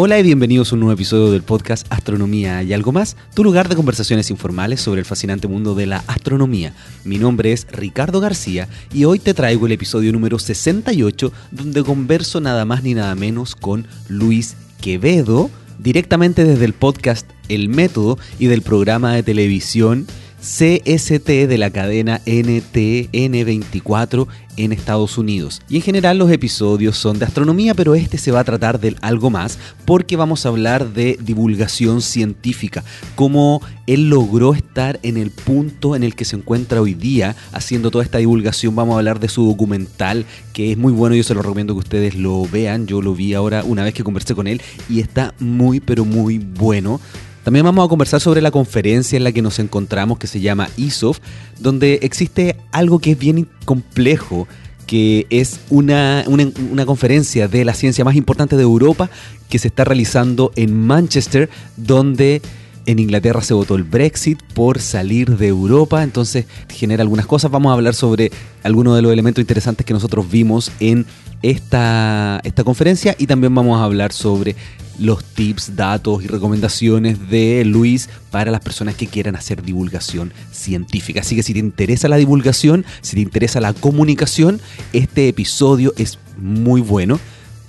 Hola y bienvenidos a un nuevo episodio del podcast Astronomía y algo más, tu lugar de conversaciones informales sobre el fascinante mundo de la astronomía. Mi nombre es Ricardo García y hoy te traigo el episodio número 68 donde converso nada más ni nada menos con Luis Quevedo, directamente desde el podcast El Método y del programa de televisión CST de la cadena NTN24 en Estados Unidos. Y en general los episodios son de astronomía, pero este se va a tratar de algo más porque vamos a hablar de divulgación científica, cómo él logró estar en el punto en el que se encuentra hoy día haciendo toda esta divulgación. Vamos a hablar de su documental que es muy bueno, yo se lo recomiendo que ustedes lo vean. Yo lo vi ahora una vez que conversé con él y está muy pero muy bueno. También vamos a conversar sobre la conferencia en la que nos encontramos que se llama ISOF, donde existe algo que es bien complejo, que es una, una, conferencia de la ciencia más importante de Europa que se está realizando en Manchester, donde en Inglaterra se votó el Brexit por salir de Europa, entonces genera algunas cosas. Vamos a hablar sobre algunos de los elementos interesantes que nosotros vimos en esta, esta conferencia y también vamos a hablar sobre los tips, datos y recomendaciones de Luis para las personas que quieran hacer divulgación científica. Así que si te interesa la divulgación, si te interesa la comunicación, este episodio es muy bueno.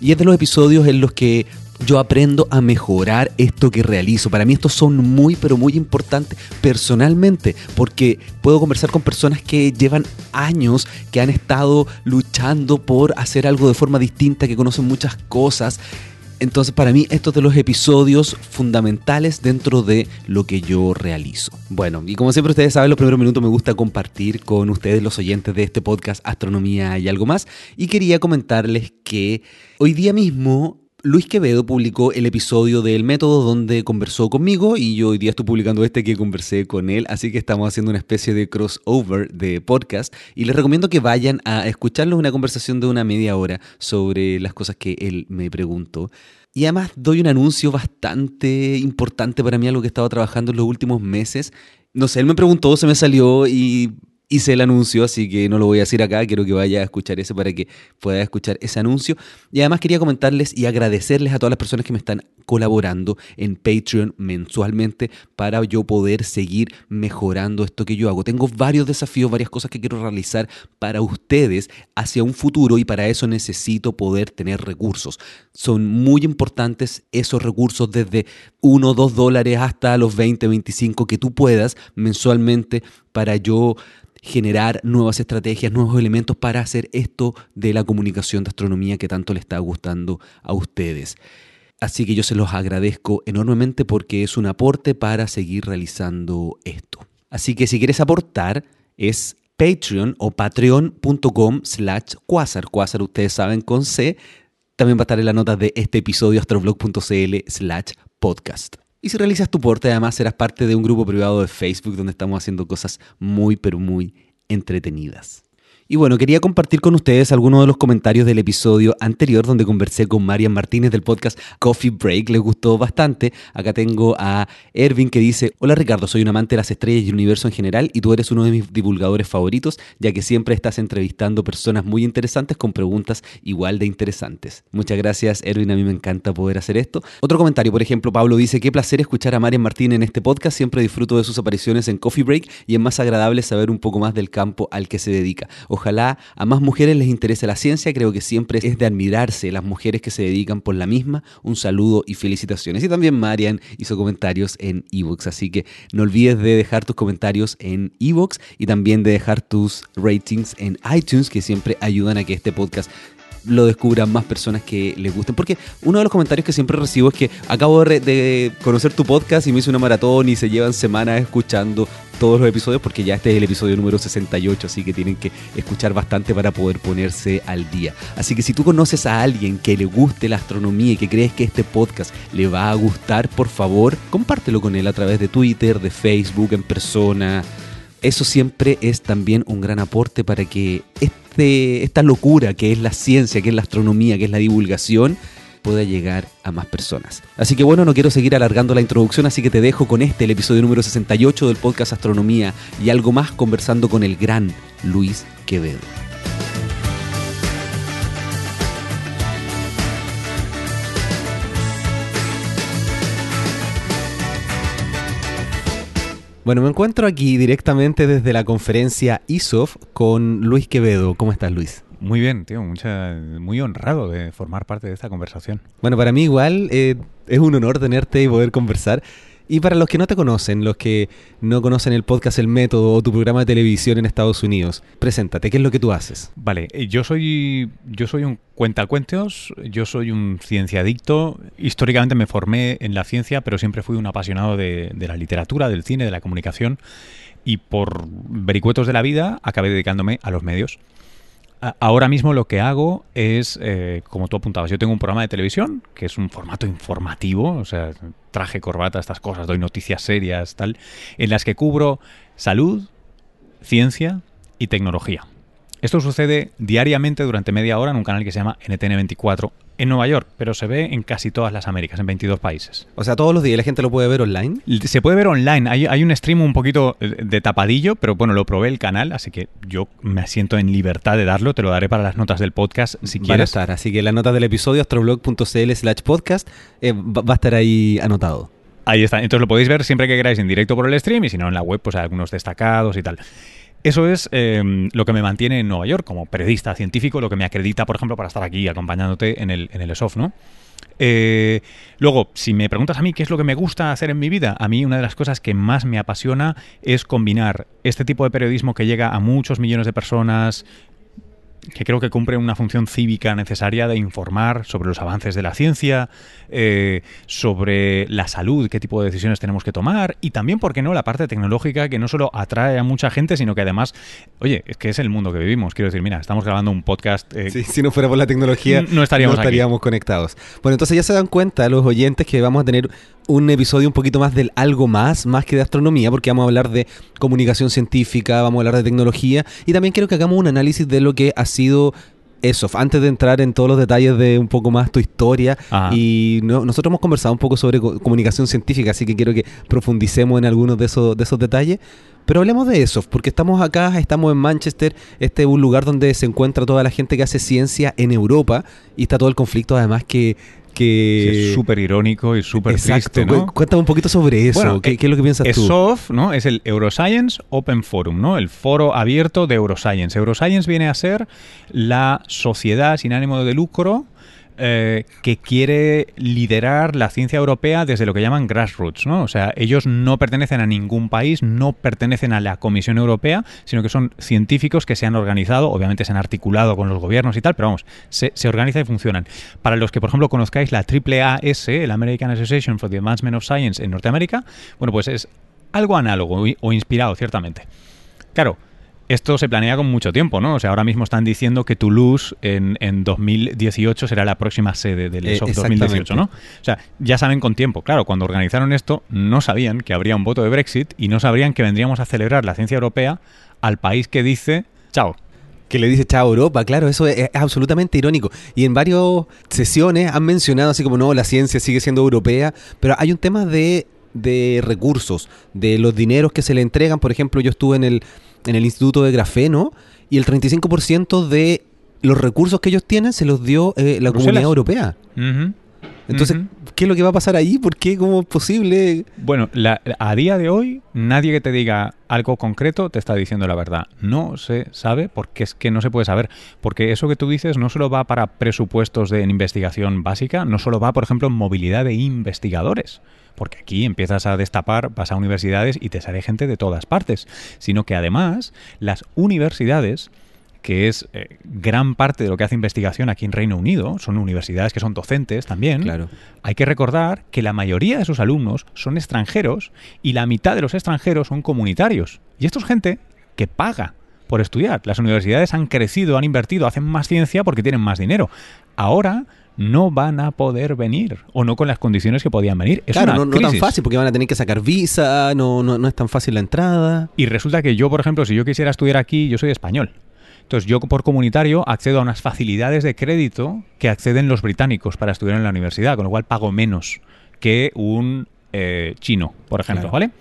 Y es de los episodios en los que yo aprendo a mejorar esto que realizo. Para mí estos son muy, pero muy importantes personalmente, porque puedo conversar con personas que llevan años, que han estado luchando por hacer algo de forma distinta, que conocen muchas cosas entonces, para mí, estos de los episodios fundamentales dentro de lo que yo realizo. Bueno, y como siempre ustedes saben, los primeros minutos me gusta compartir con ustedes, los oyentes de este podcast Astronomía y algo más. Y quería comentarles que hoy día mismo Luis Quevedo publicó el episodio del método donde conversó conmigo y yo hoy día estoy publicando este que conversé con él, así que estamos haciendo una especie de crossover de podcast y les recomiendo que vayan a escucharlo, una conversación de una media hora sobre las cosas que él me preguntó. Y además doy un anuncio bastante importante para mí, algo que he estado trabajando en los últimos meses. No sé, él me preguntó, se me salió y hice el anuncio, así que no lo voy a decir acá, quiero que vaya a escuchar ese para que pueda escuchar ese anuncio. Y además quería comentarles y agradecerles a todas las personas que me están colaborando en Patreon mensualmente para yo poder seguir mejorando esto que yo hago. Tengo varios desafíos, varias cosas que quiero realizar para ustedes hacia un futuro y para eso necesito poder tener recursos. Son muy importantes esos recursos desde 1 2 dólares hasta los 20, 25 que tú puedas mensualmente para yo generar nuevas estrategias, nuevos elementos para hacer esto de la comunicación de astronomía que tanto le está gustando a ustedes. Así que yo se los agradezco enormemente porque es un aporte para seguir realizando esto. Así que si quieres aportar es Patreon o patreon.com slash quasar. Quasar ustedes saben con C. También va a estar en la nota de este episodio astroblog.cl slash podcast. Y si realizas tu porte, además serás parte de un grupo privado de Facebook donde estamos haciendo cosas muy, pero muy entretenidas. Y bueno, quería compartir con ustedes algunos de los comentarios del episodio anterior donde conversé con Marian Martínez del podcast Coffee Break. Les gustó bastante. Acá tengo a Ervin que dice, hola Ricardo, soy un amante de las estrellas y el universo en general y tú eres uno de mis divulgadores favoritos ya que siempre estás entrevistando personas muy interesantes con preguntas igual de interesantes. Muchas gracias Ervin, a mí me encanta poder hacer esto. Otro comentario, por ejemplo, Pablo dice, qué placer escuchar a Marian Martínez en este podcast, siempre disfruto de sus apariciones en Coffee Break y es más agradable saber un poco más del campo al que se dedica. Ojalá a más mujeres les interese la ciencia, creo que siempre es de admirarse las mujeres que se dedican por la misma. Un saludo y felicitaciones. Y también Marian hizo comentarios en Evox, así que no olvides de dejar tus comentarios en Evox y también de dejar tus ratings en iTunes, que siempre ayudan a que este podcast lo descubran más personas que les gusten. Porque uno de los comentarios que siempre recibo es que acabo de, conocer tu podcast y me hice una maratón y se llevan semanas escuchando todos los episodios porque ya este es el episodio número 68, así que tienen que escuchar bastante para poder ponerse al día. Así que si tú conoces a alguien que le guste la astronomía y que crees que este podcast le va a gustar, por favor, compártelo con él a través de Twitter, de Facebook, en persona. Eso siempre es también un gran aporte para que este, esta locura que es la ciencia, que es la astronomía, que es la divulgación, pueda llegar a más personas. Así que bueno, no quiero seguir alargando la introducción, así que te dejo con este, el episodio número 68 del podcast Astronomía y algo más conversando con el gran Luis Quevedo. Bueno, me encuentro aquí directamente desde la conferencia ISOF con Luis Quevedo. ¿Cómo estás, Luis? Muy bien, tío, mucha, muy honrado de formar parte de esta conversación. Bueno, para mí igual eh, es un honor tenerte y poder conversar. Y para los que no te conocen, los que no conocen el podcast El Método o tu programa de televisión en Estados Unidos, preséntate, ¿qué es lo que tú haces? Vale, eh, yo soy, yo soy un cuentacuentos, yo soy un cienciadicto. Históricamente me formé en la ciencia, pero siempre fui un apasionado de, de la literatura, del cine, de la comunicación. Y por vericuetos de la vida acabé dedicándome a los medios ahora mismo lo que hago es, eh, como tú apuntabas, yo tengo un programa de televisión que es un formato informativo, o sea, traje, corbata, estas cosas, doy noticias serias, tal, en las que cubro salud, ciencia y tecnología. Esto sucede diariamente durante media hora en un canal que se llama NTN24 en Nueva York, pero se ve en casi todas las Américas, en 22 países. O sea, todos los días la gente lo puede ver online. Se puede ver online. Hay, un stream un poquito de tapadillo, pero bueno, lo probé el canal, así que yo me siento en libertad de darlo. Te lo daré para las notas del podcast si quieres. estar, así que la nota del episodio, astroblog.cl slash podcast, eh, va a estar ahí anotado. Ahí está. Entonces lo podéis ver siempre que queráis en directo por el stream y si no en la web, pues hay algunos destacados y tal. Eso es em, lo que me mantiene en Nueva York como periodista científico, lo que me acredita, por ejemplo, para estar aquí acompañándote en el, en el ESOF, ¿no? Eh, luego, si me preguntas a mí qué es lo que me gusta hacer en mi vida, a mí una de las cosas que más me apasiona es combinar este tipo de periodismo que llega a muchos millones de personas, que creo que cumple una función cívica necesaria de informar sobre los avances de la ciencia, eh, sobre la salud, qué tipo de decisiones tenemos que tomar y también, ¿por qué no?, la parte tecnológica que no solo atrae a mucha gente, sino que además, oye, es que es el mundo que vivimos. Quiero decir, mira, estamos grabando un podcast. Eh, si no fuera por la tecnología, no estaríamos, no estaríamos conectados. Bueno, entonces ya se dan cuenta los oyentes que vamos a tener un episodio un poquito más del algo más, más que de astronomía, porque vamos a hablar de comunicación científica, vamos a hablar de tecnología y también quiero que hagamos un análisis de lo que ha sido eso, antes de entrar en todos los detalles de un poco más tu historia, y nosotros hemos conversado un poco sobre comunicación científica, así que quiero que profundicemos en algunos de esos, de esos detalles. Pero hablemos de eso, porque estamos acá, estamos en Manchester, este es un lugar donde se encuentra toda la gente que hace ciencia en Europa, y está todo el conflicto además que que... es súper irónico y súper triste, ¿no? Cuéntame un poquito sobre eso. ¿Qué, es lo que piensas tú? ESOF, ¿no? Es el Euroscience Open Forum, ¿no? El foro abierto de Euroscience. Euroscience viene a ser la sociedad sin ánimo de lucro eh, que quiere liderar la ciencia europea desde lo que llaman grassroots, ¿no? O sea, ellos no pertenecen a ningún país, no pertenecen a la Comisión Europea, sino que son científicos que se han organizado, obviamente se han articulado con los gobiernos y tal, pero vamos, se, organizan y funcionan. Para los que, por ejemplo, conozcáis la AAAS, el American Association for the Advancement of Science en Norteamérica, bueno, pues es algo análogo o inspirado, ciertamente. Claro, esto se planea con mucho tiempo, ¿no? O sea, ahora mismo están diciendo que Toulouse en, en 2018 será la próxima sede del ESOF 2018, ¿no? O sea, ya saben con tiempo. Claro, cuando organizaron esto, no sabían que habría un voto de Brexit y no sabrían que vendríamos a celebrar la ciencia europea al país que dice chao. Que le dice chao Europa, claro, eso es, absolutamente irónico. Y en varias sesiones han mencionado así como, no, la ciencia sigue siendo europea, pero hay un tema de, de recursos, de los dineros que se le entregan. Por ejemplo, yo estuve en el en el Instituto de Grafeno y el 35% de los recursos que ellos tienen se los dio eh, la Comunidad Europea. Entonces, ¿qué es lo que va a pasar ahí? ¿Por qué? ¿Cómo es posible? Bueno, a día de hoy, nadie que te diga algo concreto te está diciendo la verdad. No se sabe porque es que no se puede saber. Porque eso que tú dices no solo va para presupuestos de investigación básica, no solo va, por ejemplo, en movilidad de investigadores porque aquí empiezas a destapar, vas a universidades y te sale gente de todas partes, sino que además las universidades que es eh, gran parte de lo que hace investigación aquí en Reino Unido, son universidades que son docentes también. Claro. Hay que recordar que la mayoría de sus alumnos son extranjeros y la mitad de los extranjeros son comunitarios. Y esto es gente que paga por estudiar. Las universidades han crecido, han invertido, hacen más ciencia porque tienen más dinero. Ahora no van a poder venir o no con las condiciones que podían venir. Es claro, no, no, tan fácil porque van a tener que sacar visa, no, no, no es tan fácil la entrada. Y resulta que yo, por ejemplo, si yo quisiera estudiar aquí, yo soy español. Entonces yo por comunitario accedo a unas facilidades de crédito que acceden los británicos para estudiar en la universidad, con lo cual pago menos que un eh, chino, por ejemplo, ¿vale?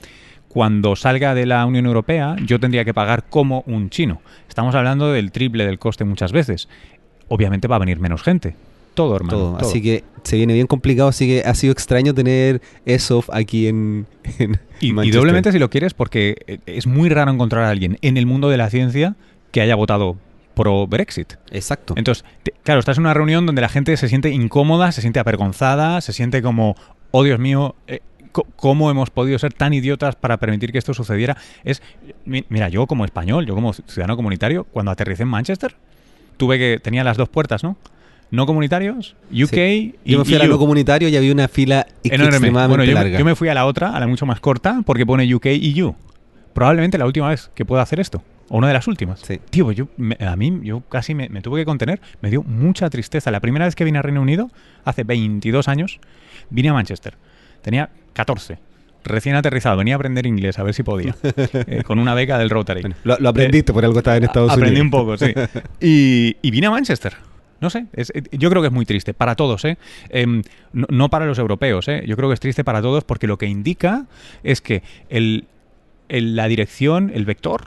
Cuando salga de la Unión Europea, yo tendría que pagar como un chino. Estamos hablando del triple del coste muchas veces. Obviamente va a venir menos gente, todo, hermano. todo. todo. Así que se viene bien complicado, así que ha sido extraño tener eso aquí en, en Y, y Manchester. doblemente si lo quieres, porque eh, es muy raro encontrar a alguien en el mundo de la ciencia que haya votado pro Brexit. Exacto. Entonces, te- claro, estás en una reunión donde la gente se siente incómoda, se siente avergonzada, se siente como, oh Dios mío, eh, ¿cómo hemos podido ser tan idiotas para permitir que esto sucediera? Es, mi- mira, yo como español, yo como ciudadano comunitario, cuando aterricé en Manchester, tuve que, tenía las dos puertas, ¿no? No comunitarios, UK Sí. y Yo me fui a la EU. no comunitario y había una fila Enorme. extremadamente Bueno, yo, me- larga. yo me fui a la otra, a la mucho más corta, porque pone UK y EU. Probablemente la última vez que pueda hacer esto. O una de las últimas. Sí. Tío, pues yo, me- a mí yo casi me, me tuve que contener. Me dio mucha tristeza. La primera vez que vine a Reino Unido, hace 22 años, vine a Manchester. Tenía 14. Recién aterrizado. Venía a aprender inglés, a ver si podía. eh, con una beca del Rotary. Bueno, lo, lo aprendiste, por algo estaba en Estados Aprendí Unidos. un poco, sí. Y, y vine a Manchester. No sé, es- eh, yo creo que es muy triste para todos, ¿eh? Em, no, no para los europeos, ¿eh? Yo creo que es triste para todos porque lo que indica es que el, el- la dirección, el vector,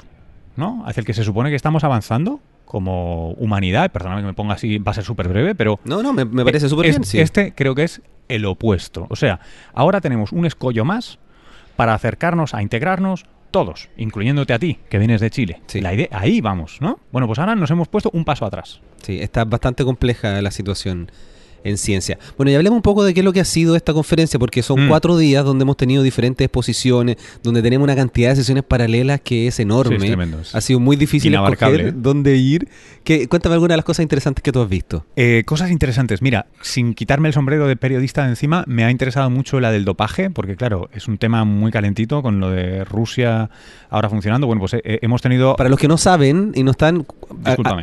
¿no? Hacia el que se supone que estamos avanzando como humanidad, perdóname que me ponga así, va a ser súper breve, pero No, no, me, me parece súper es- bien, sí. Este creo que es el opuesto. O sea, ahora tenemos un escollo más para acercarnos a integrarnos todos, incluyéndote a ti, que vienes de Chile. Sí. La idea, ahí vamos, ¿no? Bueno, pues ahora nos hemos puesto un paso atrás. Sí, está bastante compleja la situación en ciencia. Bueno, y hablemos un poco de qué es lo que ha sido esta conferencia, porque son Mm. cuatro días donde hemos tenido diferentes exposiciones, donde tenemos una cantidad de sesiones paralelas que es enorme. Sí, es tremendo, es ha sido muy difícil escoger ¿eh? dónde ir. Que, cuéntame algunas de las cosas interesantes que tú has visto. Eh, cosas interesantes. Mira, sin quitarme el sombrero de periodista de encima, me ha interesado mucho la del dopaje, porque claro, es un tema muy calentito con lo de Rusia ahora funcionando. Bueno, pues eh, hemos tenido... Para los que no saben y no están,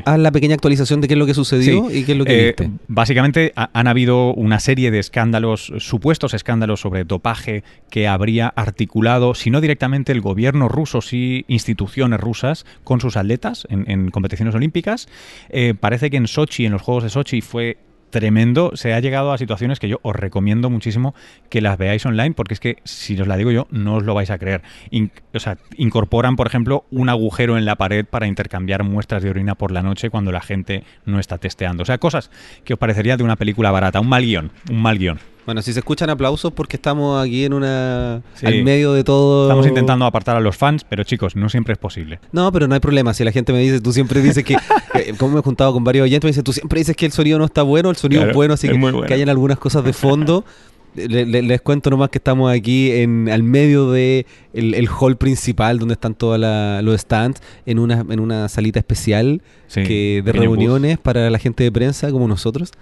haz la pequeña actualización de qué es lo que sucedió Sí. y qué es lo que Eh, viste. Básicamente ha- han habido una serie de escándalos, supuestos escándalos sobre dopaje que habría articulado, si no directamente el gobierno ruso, sí instituciones rusas con sus atletas en, en competiciones olímpicas. Eh, parece que en Sochi, en los Juegos de Sochi, fue tremendo. Se ha llegado a situaciones que yo os recomiendo muchísimo que las veáis online, porque es que si os la digo yo, no os lo vais a creer. In- o sea, incorporan, por ejemplo, un agujero en la pared para intercambiar muestras de orina por la noche cuando la gente no está testeando. O sea, cosas que os parecería de una película barata. Un mal guion, un mal guion. Bueno, si se escuchan aplausos porque estamos aquí en una... Sí. al medio de todo... Estamos intentando apartar a los fans, pero chicos, no siempre es posible. No, pero no hay problema. Si la gente me dice, tú siempre dices que, que- como me he juntado con varios oyentes, me dicen, tú siempre dices que el sonido no está bueno, el sonido Claro, es bueno, así es que, bueno. que hayan algunas cosas de fondo. Le- le- les cuento nomás que estamos aquí en al medio de el, el hall principal donde están todos los stands en una en una salita especial Sí, que de reuniones para la gente de prensa como nosotros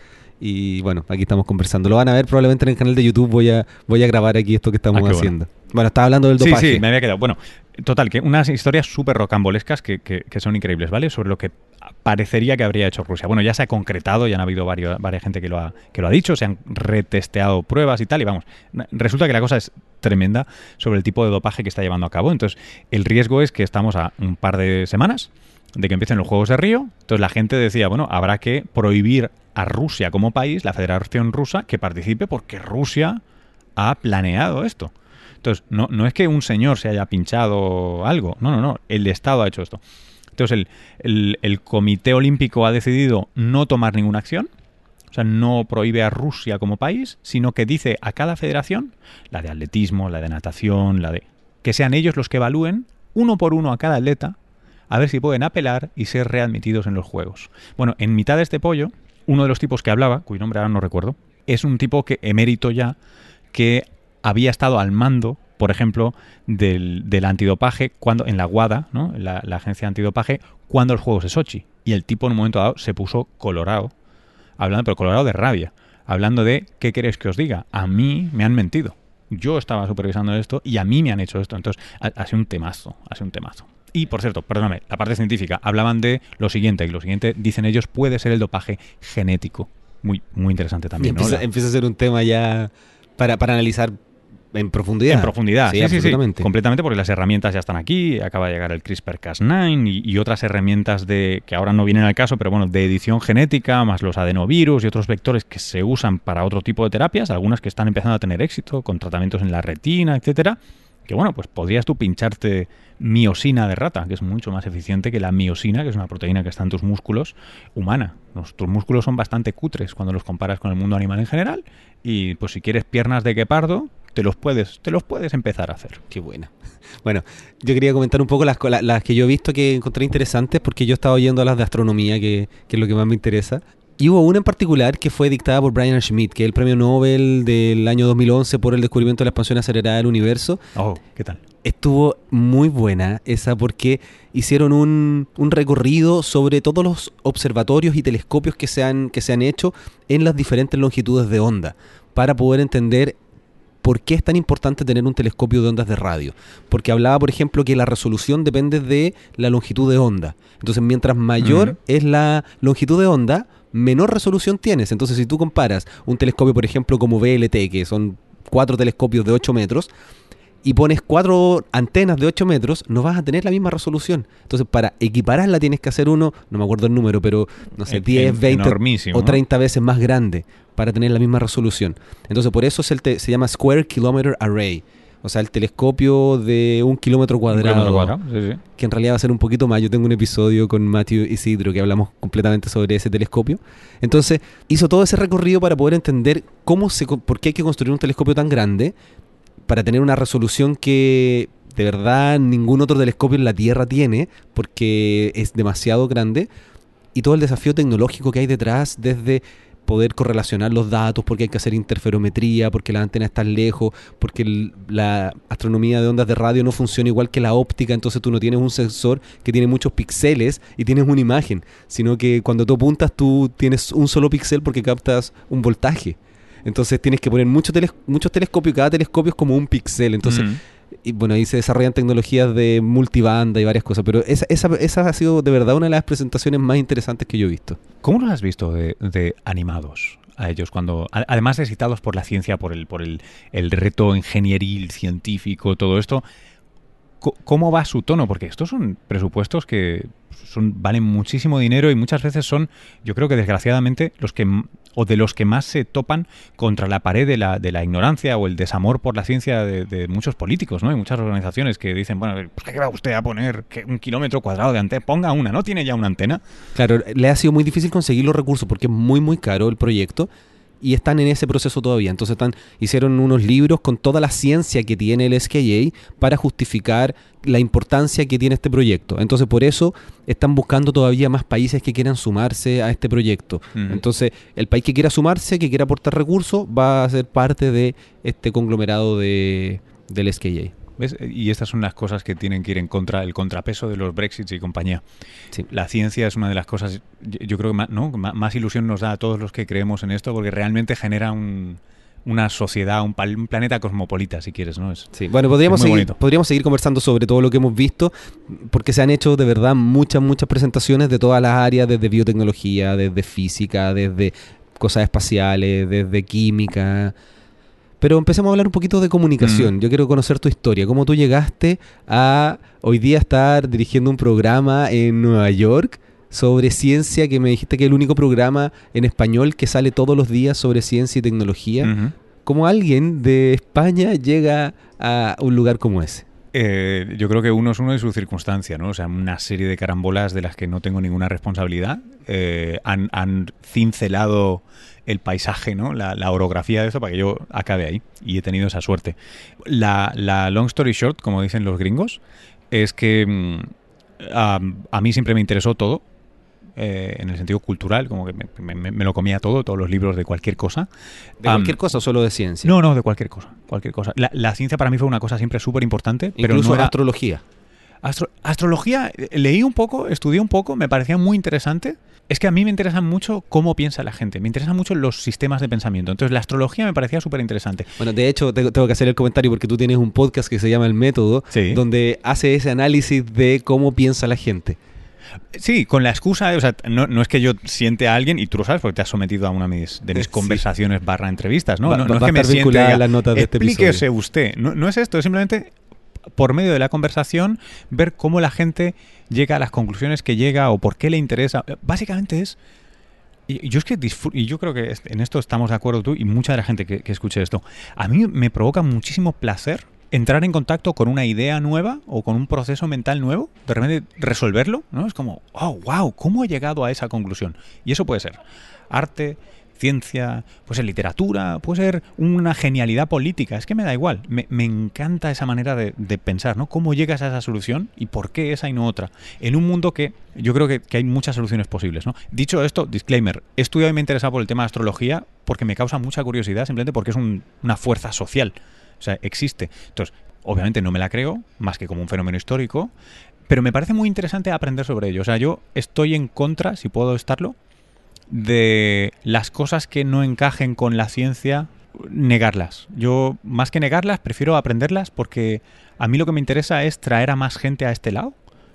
y bueno aquí estamos conversando lo van a ver probablemente en el canal de YouTube voy a voy a grabar aquí esto que estamos Ah, qué bueno. haciendo bueno estaba hablando del Sí, dopaje sí, me había quedado. Bueno, total, que unas historias súper rocambolescas que, que- que son increíbles, ¿vale? Sobre lo que parecería que habría hecho Rusia. Bueno, ya se ha concretado, ya han habido varios, varias gente que lo, ha, que lo ha dicho, se han retesteado pruebas y tal, y vamos, resulta que la cosa es tremenda sobre el tipo de dopaje que está llevando a cabo. Entonces, el riesgo es que estamos a un par de semanas de que empiecen los Juegos de Río. Entonces, la gente decía, bueno, habrá que prohibir a Rusia como país, la Federación Rusa, que participe porque Rusia ha planeado esto. Entonces, no, no es que un señor se haya pinchado algo, no, no, no, el Estado ha hecho esto. Entonces, el, el- el Comité Olímpico ha decidido no tomar ninguna acción, o sea, no prohíbe a Rusia como país, sino que dice a cada federación, la de atletismo, la de natación, la de... que sean ellos los que evalúen, uno por uno a cada atleta, a ver si pueden apelar y ser readmitidos en los Juegos. Bueno, en mitad de este pollo, uno de los tipos que hablaba, cuyo nombre ahora no recuerdo, es un tipo que emérito ya, que había estado al mando, por ejemplo, del, del antidopaje cuando en la WADA, ¿no? la, la agencia antidopaje, cuando los Juegos de Sochi. Y el tipo en un momento dado se puso colorado, hablando, pero colorado de rabia, hablando de, ¿qué queréis que os diga? A mí me han mentido. Yo estaba supervisando esto y a mí me han hecho esto. Entonces, ha, ha sido un temazo, ha sido un temazo. Y, por cierto, perdóname, la parte científica, hablaban de lo siguiente, y lo siguiente, dicen ellos, puede ser el dopaje genético. Muy, muy interesante también, ¿no? empieza, empieza a ser un tema ya para, para analizar en profundidad. En profundidad, sí, sí, sí, absolutamente. completamente, porque las herramientas ya están aquí, acaba de llegar el CRISPR-Cas9 y, y otras herramientas de que ahora no vienen al caso, pero bueno, de edición genética, más los adenovirus y otros vectores que se usan para otro tipo de terapias, algunas que están empezando a tener éxito, con tratamientos en la retina, etcétera, que bueno, pues podrías tú pincharte miosina de rata, que es mucho más eficiente que la miosina, que es una proteína que está en tus músculos humana. Nuestros músculos son bastante cutres cuando los comparas con el mundo animal en general y pues si quieres piernas de guepardo, te los puedes, te los puedes empezar a hacer. Qué buena. Bueno, yo quería comentar un poco las, las que yo he visto que encontré interesantes porque yo estaba oyendo las de astronomía, que, que es lo que más me interesa. Y hubo una en particular que fue dictada por Brian Schmidt, que es el premio Nobel del año 2011 por el descubrimiento de la expansión acelerada del universo. Oh, ¿qué tal? Estuvo muy buena esa porque hicieron un, un, recorrido sobre todos los observatorios y telescopios que se, han, que se han hecho en las diferentes longitudes de onda para poder entender por qué es tan importante tener un telescopio de ondas de radio. Porque hablaba, por ejemplo, que la resolución depende de la longitud de onda. Entonces, mientras mayor uh -huh. es la longitud de onda, menor resolución tienes. Entonces, si tú comparas un telescopio, por ejemplo, como VLT, que son cuatro telescopios de 8 metros, y pones cuatro antenas de 8 metros, no vas a tener la misma resolución. Entonces, para equipararla tienes que hacer uno, no me acuerdo el número, pero no sé, 10, 20 o 30 veces más grande para tener la misma resolución. Entonces, por eso es el se llama Square Kilometer Array. O sea, el telescopio de un kilómetro cuadrado. Un kilómetro cuadrado sí, sí. Que en realidad va a ser un poquito más. Yo tengo un episodio con Matthew Isidro que hablamos completamente sobre ese telescopio. Entonces, hizo todo ese recorrido para poder entender cómo se, por qué hay que construir un telescopio tan grande para tener una resolución que de verdad ningún otro telescopio en la Tierra tiene, porque es demasiado grande. Y todo el desafío tecnológico que hay detrás, desde poder correlacionar los datos, porque hay que hacer interferometría, porque la antena está lejos, porque la astronomía de ondas de radio no funciona igual que la óptica, entonces tú no tienes un sensor que tiene muchos píxeles y tienes una imagen, sino que cuando tú apuntas tú tienes un solo píxel porque captas un voltaje. Entonces tienes que poner mucho teles muchos telescopios, cada telescopio es como un píxel, entonces... Mm y bueno, ahí se desarrollan tecnologías de multibanda y varias cosas, pero esa, esa, esa, ha sido de verdad una de las presentaciones más interesantes que yo he visto. ¿Cómo los has visto de, animados? a ellos cuando además de excitados por la ciencia por el por el, el reto ingenieril científico todo esto cómo va su tono porque estos son presupuestos que son valen muchísimo dinero y muchas veces son yo creo que desgraciadamente los que o de los que más se topan contra la pared de la, de la ignorancia o el desamor por la ciencia de, muchos políticos, ¿no? Hay muchas organizaciones que dicen, bueno, ¿por qué va usted a poner un kilómetro cuadrado de antena? Ponga una, ¿no tiene ya una antena? Claro, le ha sido muy difícil conseguir los recursos porque es muy, muy caro el proyecto y están en ese proceso todavía. Entonces están, hicieron unos libros con toda la ciencia que tiene el SKA para justificar la importancia que tiene este proyecto. Entonces por eso están buscando todavía más países que quieran sumarse a este proyecto. Entonces el país que quiera sumarse, que quiera aportar recursos, va a ser parte de este conglomerado de, del SKA. ¿Ves? Y estas son las cosas que tienen que ir en contra, el contrapeso de los Brexits y compañía. Sí. La ciencia es una de las cosas, yo creo que más, ¿no? más ilusión nos da a todos los que creemos en esto, porque realmente genera un, una sociedad, un, un, planeta cosmopolita, si quieres, ¿no? Es, sí, bueno, podríamos seguir, podríamos seguir conversando sobre todo lo que hemos visto, porque se han hecho de verdad muchas, muchas presentaciones de todas las áreas, desde biotecnología, desde física, desde cosas espaciales, desde química. Pero empecemos a hablar un poquito de comunicación. Mm. Yo quiero conocer tu historia. ¿Cómo tú llegaste a hoy día estar dirigiendo un programa en Nueva York sobre ciencia, que me dijiste que es el único programa en español que sale todos los días sobre ciencia y tecnología? -huh. ¿Cómo alguien de España llega a un lugar como ese? Eh, yo creo que uno es uno de su circunstancia, ¿no? O sea, una serie de carambolas de las que no tengo ninguna responsabilidad. Eh, han, han, cincelado el paisaje, ¿no? La, la, orografía de eso para que yo acabe ahí. Y he tenido esa suerte. La, la long story short, como dicen los gringos, es que um, a, a, mí siempre me interesó todo. Eh, en el sentido cultural, como que me, me, me, lo comía todo, todos los libros de cualquier cosa. ¿De cualquier cosa o solo de ciencia? No, no, de cualquier cosa. Cualquier cosa. La, la ciencia para mí fue una cosa siempre súper importante. Pero Incluso no era... astrología. Astro astrología, eh, leí un poco, estudié un poco, me parecía muy interesante. Es que a mí me interesa mucho cómo piensa la gente, me interesan mucho los sistemas de pensamiento. Entonces la astrología me parecía súper interesante. Bueno, de hecho tengo que hacer el comentario porque tú tienes un podcast que se llama El Método, sí. donde hace ese análisis de cómo piensa la gente. Sí, con la excusa, o sea, no, no, es que yo siente a alguien, y tú lo sabes porque te has sometido a una de mis, de mis conversaciones barra entrevistas, ¿no? Va, no, no es que me siente a las notas de este explíquese usted. No, no es esto, es simplemente por medio de la conversación ver cómo la gente llega a las conclusiones que llega o por qué le interesa. Básicamente es... Yo es que y yo creo que en esto estamos de acuerdo tú y mucha de la gente que, que escuche esto. A mí me provoca muchísimo placer entrar en contacto con una idea nueva o con un proceso mental nuevo, de repente resolverlo, ¿no? Es como, oh, wow, ¿cómo he llegado a esa conclusión? Y eso puede ser arte, ciencia, puede ser literatura, puede ser una genialidad política, es que me da igual, me, encanta esa manera de, pensar, ¿no? ¿Cómo llegas a esa solución y por qué esa y no otra? En un mundo que yo creo que, hay muchas soluciones posibles, ¿no? Dicho esto, disclaimer, he estudiado y me he interesado por el tema de astrología porque me causa mucha curiosidad, simplemente porque es una fuerza social, o sea, existe. Entonces, obviamente no me la creo, más que como un fenómeno histórico, pero me parece muy interesante aprender sobre ello. O sea, yo estoy en contra, si puedo estarlo, de las cosas que no encajen con la ciencia, negarlas. Yo, más que negarlas, prefiero aprenderlas porque a mí lo que me interesa es traer a más gente a este lado.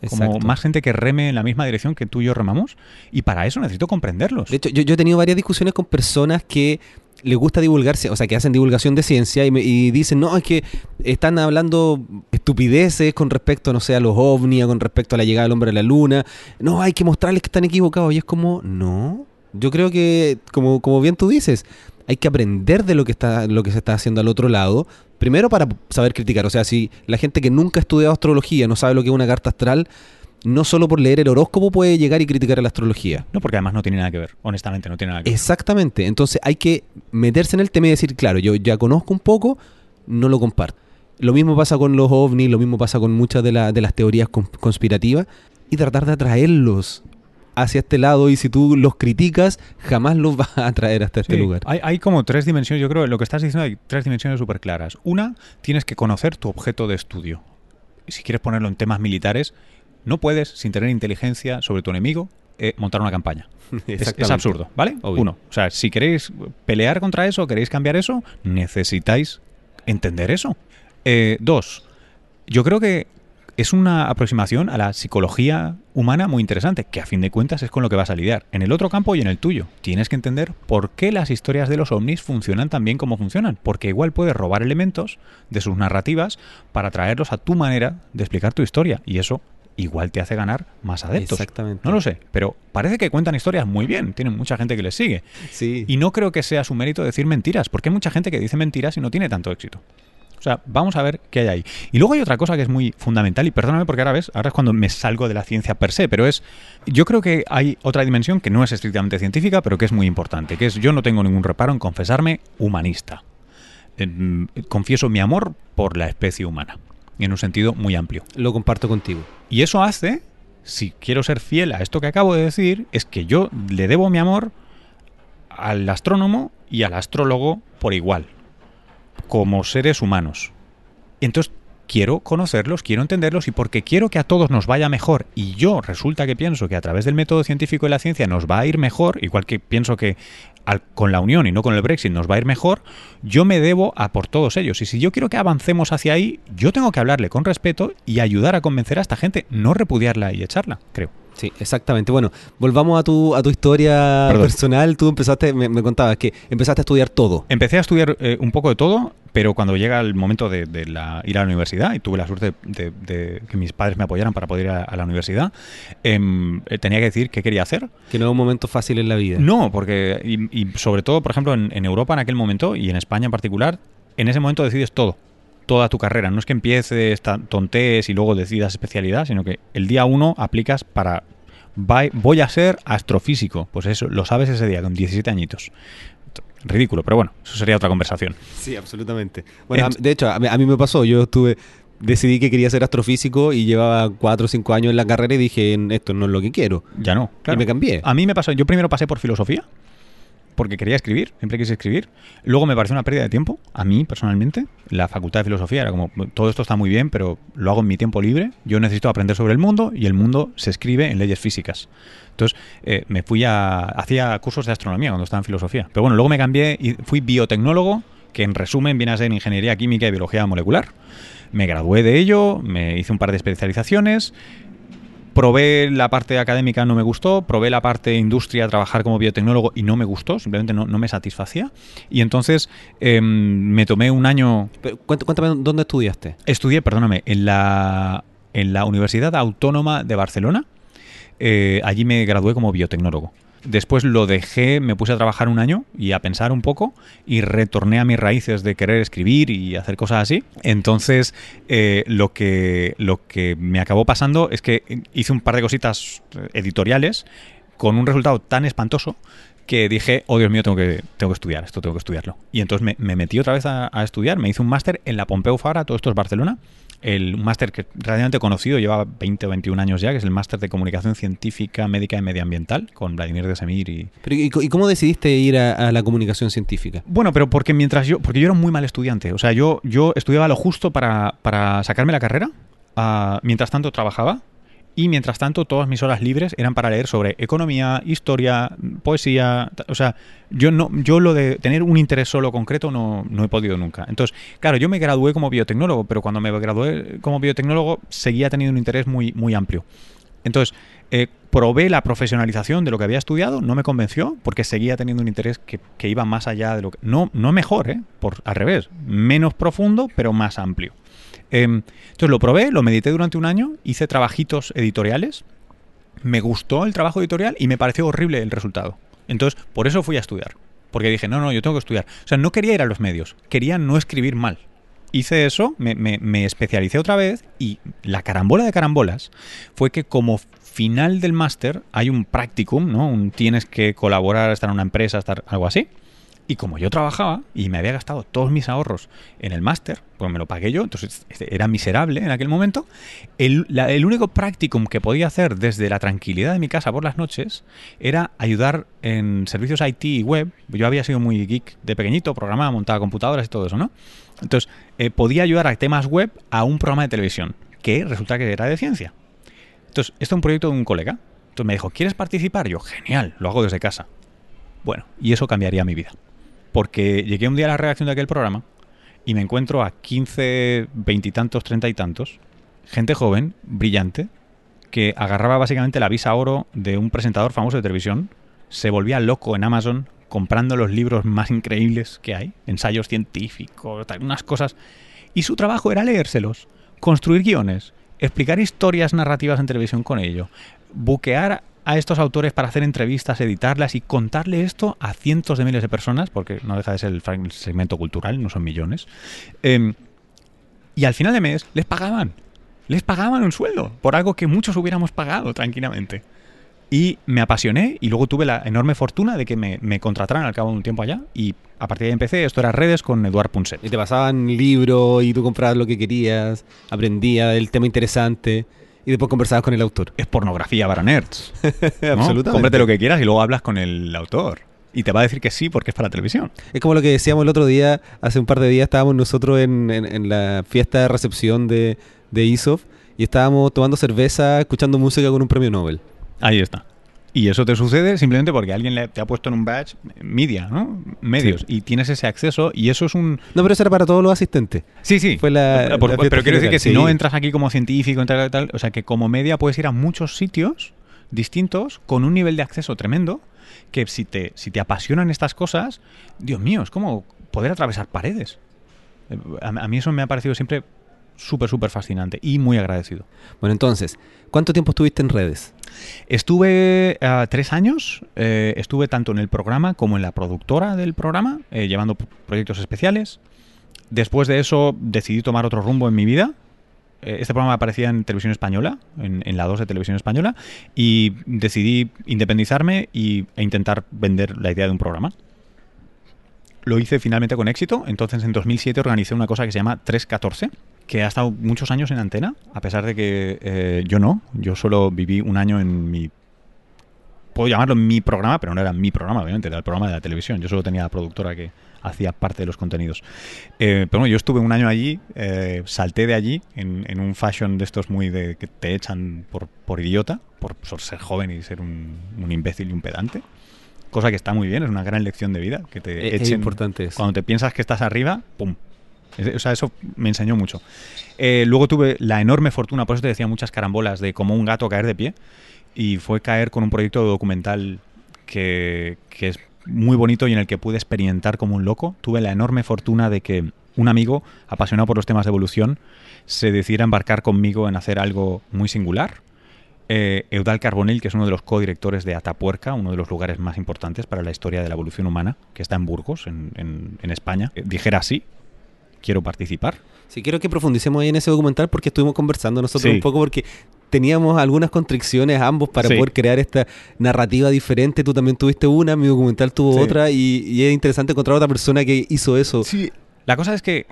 Como más gente que reme en la misma dirección que tú y yo remamos. Y para eso necesito comprenderlos. De hecho, yo, he tenido varias discusiones con personas que les gusta divulgarse, o sea, que hacen divulgación de ciencia y, y, dicen, no, es que están hablando estupideces con respecto, no sé, a los ovnis, con respecto a la llegada del hombre a la luna. No, hay que mostrarles que están equivocados. Y es como, no, yo creo que, como, como bien tú dices, hay que aprender de lo que, está, lo que se está haciendo al otro lado. Primero para saber criticar. O sea, si la gente que nunca ha estudiado astrología no sabe lo que es una carta astral, no solo por leer el horóscopo puede llegar y criticar a la astrología. No, porque además no tiene nada que ver. Honestamente, no tiene nada que ver. Exactamente. Entonces hay que meterse en el tema y decir, claro, yo ya conozco un poco, no lo comparto. Lo mismo pasa con los ovnis, lo mismo pasa con muchas de, de las teorías conspirativas y tratar de atraerlos hacia este lado y si tú los criticas, jamás los vas a traer hasta este lugar. Hay, hay, como tres dimensiones, yo creo, lo que estás diciendo hay tres dimensiones súper claras. Una, tienes que conocer tu objeto de estudio. Si quieres ponerlo en temas militares, no puedes, sin tener inteligencia sobre tu enemigo, eh, montar una campaña. Es, absurdo, ¿vale? Uno, o sea, si queréis pelear contra eso, queréis cambiar eso, necesitáis entender eso. Eh, dos, yo creo que es una aproximación a la psicología humana muy interesante, que a fin de cuentas es con lo que vas a lidiar, en el otro campo y en el tuyo. Tienes que entender por qué las historias de los ovnis funcionan tan bien como funcionan, porque igual puedes robar elementos de sus narrativas para traerlos a tu manera de explicar tu historia, y eso igual te hace ganar más adeptos. Exactamente. No lo sé, pero parece que cuentan historias muy bien, tienen mucha gente que les sigue. Sí. Y no creo que sea su mérito decir mentiras, porque hay mucha gente que dice mentiras y no tiene tanto éxito. O sea, vamos a ver qué hay ahí. Y luego hay otra cosa que es muy fundamental, y perdóname porque ahora ves, ahora es cuando me salgo de la ciencia per se, pero es, yo creo que hay otra dimensión que no es estrictamente científica, pero que es muy importante, que es yo no tengo ningún reparo en confesarme humanista. confieso mi amor por la especie humana, en un sentido muy amplio. Lo comparto contigo. Y eso hace, si quiero ser fiel a esto que acabo de decir, es que yo le debo mi amor al astrónomo y al astrólogo por igual como seres humanos. Entonces, quiero conocerlos, quiero entenderlos y porque quiero que a todos nos vaya mejor y yo resulta que pienso que a través del método científico de la ciencia nos va a ir mejor, igual que pienso que con la Unión y no con el Brexit nos va a ir mejor, yo me debo a por todos ellos. Y si yo quiero que avancemos hacia ahí, yo tengo que hablarle con respeto y ayudar a convencer a esta gente, no repudiarla y echarla, creo. Sí, exactamente. Bueno, volvamos a tu, a tu historia personal. Tú empezaste, me, contabas que empezaste a estudiar todo. Empecé a estudiar eh, un poco de todo, pero cuando llega el momento de, la, ir a la universidad, y tuve la suerte de, que mis padres me apoyaran para poder ir a, la universidad, em, eh, tenía que decir qué quería hacer. Que no era un momento fácil en la vida. No, porque, y, sobre todo, por ejemplo, en, en Europa en aquel momento, y en España en particular, en ese momento decides todo toda tu carrera. No es que empieces, tontees y luego decidas especialidad, sino que el día uno aplicas para voy a ser astrofísico. Pues eso, lo sabes ese día, con 17 añitos. Ridículo, pero bueno, eso sería otra conversación. Sí, absolutamente. Bueno, de hecho, a mí, me pasó, yo estuve, decidí que quería ser astrofísico y llevaba 4 o 5 años en la carrera y dije, esto no es lo que quiero. Ya no. Y me cambié. A mí me pasó, yo primero pasé por filosofía porque quería escribir, siempre quise escribir. Luego me pareció una pérdida de tiempo, a mí personalmente. La facultad de filosofía era como, todo esto está muy bien, pero lo hago en mi tiempo libre. Yo necesito aprender sobre el mundo y el mundo se escribe en leyes físicas. Entonces eh, me fui a, hacía cursos de astronomía cuando estaba en filosofía. Pero bueno, luego me cambié y fui biotecnólogo, que en resumen viene a ser ingeniería química y biología molecular. Me gradué de ello, me hice un par de especializaciones Probé la parte académica, no me gustó. Probé la parte industria, trabajar como biotecnólogo y no me gustó, simplemente no, me satisfacía. Y entonces em, me tomé un año. cuéntame, ¿dónde estudiaste? Estudié, perdóname, en la, en la Universidad Autónoma de Barcelona. Eh, allí me gradué como biotecnólogo. Después lo dejé, me puse a trabajar un año y a pensar un poco y retorné a mis raíces de querer escribir y hacer cosas así. Entonces, eh, lo, que, lo que me acabó pasando es que hice un par de cositas editoriales con un resultado tan espantoso que dije, oh Dios mío, tengo que, tengo que estudiar, esto tengo que estudiarlo. Y entonces me, metí otra vez a, estudiar, me hice un máster en la Pompeu Fabra, todo esto es Barcelona, el máster que realmente conocido, lleva 20 o 21 años ya, que es el máster de comunicación científica, médica y medioambiental, con Vladimir de Semir y... ¿y, cómo decidiste ir a, la comunicación científica? Bueno, pero porque mientras yo, porque yo era un muy mal estudiante, o sea, yo, yo estudiaba lo justo para, para sacarme la carrera, ah, mientras tanto trabajaba, y mientras tanto, todas mis horas libres eran para leer sobre economía, historia, poesía. O sea, yo no, yo lo de tener un interés solo concreto no, no he podido nunca. Entonces, claro, yo me gradué como biotecnólogo, pero cuando me gradué como biotecnólogo seguía teniendo un interés muy, muy amplio. Entonces, eh, probé la profesionalización de lo que había estudiado, no me convenció, porque seguía teniendo un interés que, que iba más allá de lo que. No, no mejor, ¿eh? Por, al revés, menos profundo, pero más amplio. Em, entonces lo probé, lo medité durante un año, hice trabajitos editoriales, me gustó el trabajo editorial y me pareció horrible el resultado. Entonces, por eso fui a estudiar. Porque dije, no, no, yo tengo que estudiar. O sea, no quería ir a los medios, quería no escribir mal. Hice eso, me, especialicé otra vez y la carambola de carambolas fue que como final del máster hay un practicum, ¿no? Tienes que colaborar, estar en una empresa, estar algo así. Y como yo trabajaba y me había gastado todos mis ahorros en el máster, pues me lo pagué yo, entonces este, era miserable en aquel momento, el, único practicum que podía hacer desde la tranquilidad de mi casa por las noches era ayudar en servicios IT y web. Yo había sido muy geek de pequeñito, programaba, montaba computadoras y todo eso, ¿no? Entonces, eh, podía ayudar a temas web a un programa de televisión, que resulta que era de ciencia. Entonces, esto es un proyecto de un colega. Entonces me dijo, ¿quieres participar? Yo, genial, lo hago desde casa. Bueno, y eso cambiaría mi vida porque llegué un día a la redacción de aquel programa y me encuentro a 15, veintitantos, treinta y tantos, gente joven, brillante, que agarraba básicamente la visa oro de un presentador famoso de televisión, se volvía loco en Amazon comprando los libros más increíbles que hay, ensayos científicos, unas cosas, y su trabajo era leérselos, construir guiones, explicar historias narrativas en televisión con ello, buquear a estos autores para hacer entrevistas, editarlas y contarle esto a cientos de miles de personas, porque no deja de ser el segmento cultural, no son millones. Em, y al final de mes les pagaban. Les pagaban un sueldo por algo que muchos hubiéramos pagado tranquilamente. Y me apasioné y luego tuve la enorme fortuna de que me, contrataran al cabo de un tiempo allá y a partir de ahí empecé, esto era redes con Eduard Punset. Y te pasaban libros y tú comprabas lo que querías, aprendías del tema interesante y después conversabas con el autor. Es pornografía para nerds. Absolutamente. Cómprate lo que quieras y luego hablas con el autor. Y te va a decir que sí porque es para televisión. Es como lo que decíamos el otro día, hace un par de días estábamos nosotros en, la fiesta de recepción de, de ISOF y estábamos tomando cerveza, escuchando música con un premio Nobel. Ahí está. Y eso te sucede simplemente porque alguien le, te ha puesto en un badge media, ¿no? Medios. Y tienes ese acceso y eso es un... No, pero eso era para todos los asistentes. Sí, sí. Fue la, pero, quiero decir que si no entras aquí como científico, tal, tal, o sea que como media puedes ir a muchos sitios distintos con un nivel de acceso tremendo que si te, si te apasionan estas cosas, Dios mío, es como poder atravesar paredes. A, a mí eso me ha parecido siempre súper, súper fascinante y muy agradecido. Bueno, entonces, ¿cuánto tiempo estuviste en redes? Estuve uh, tres años, eh, estuve tanto en el programa como en la productora del programa, eh, llevando proyectos especiales. Después de eso decidí tomar otro rumbo en mi vida. Eh, este programa aparecía en televisión española, en, en, la 2 de televisión española, y decidí independizarme y, e intentar vender la idea de un programa. Lo hice finalmente con éxito, entonces en 2007 organicé una cosa que se llama 314, que ha estado muchos años en antena, a pesar de que eh, yo no. Yo solo viví un año en mi. Puedo llamarlo mi programa, pero no era mi programa, obviamente, era el programa de la televisión. Yo solo tenía la productora que hacía parte de los contenidos. Eh, pero bueno, yo estuve un año allí, eh, salté de allí en, un fashion de estos muy de que te echan por, por idiota, por, ser joven y ser un, imbécil y un pedante cosa que está muy bien, es una gran lección de vida que te echen. Es importante Cuando te piensas que estás arriba, pum, o sea, eso me enseñó mucho. Eh, luego tuve la enorme fortuna, por eso te decía muchas carambolas, de como un gato caer de pie. Y fue caer con un proyecto documental que, que es muy bonito y en el que pude experimentar como un loco. Tuve la enorme fortuna de que un amigo apasionado por los temas de evolución se decidiera embarcar conmigo en hacer algo muy singular. eh, Eudal Carbonell, que es uno de los codirectores de Atapuerca, uno de los lugares más importantes para la historia de la evolución humana, que está en Burgos, en, en- en España, eh, dijera así, quiero participar. Sí, quiero que profundicemos ahí en ese documental porque estuvimos conversando nosotros Sí. un poco porque teníamos algunas constricciones ambos para Sí. poder crear esta narrativa diferente. Tú también tuviste una, mi documental tuvo Sí. otra y, y es interesante encontrar otra persona que hizo eso. La cosa es que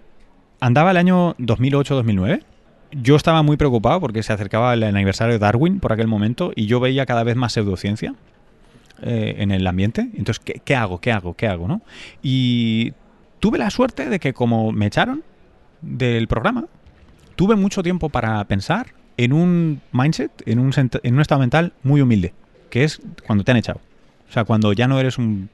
andaba el año 2008-2009. Yo estaba muy preocupado porque se acercaba el aniversario de Darwin por aquel momento y yo veía cada vez más pseudociencia eh, en el ambiente. Entonces, ¿qué, qué hago? ¿Qué hago? ¿Qué hago? ¿no? Y tuve la suerte de que como me echaron del programa, tuve mucho tiempo para pensar en un mindset, en un, en un estado mental muy humilde, que es cuando te han echado. O sea, cuando ya no eres un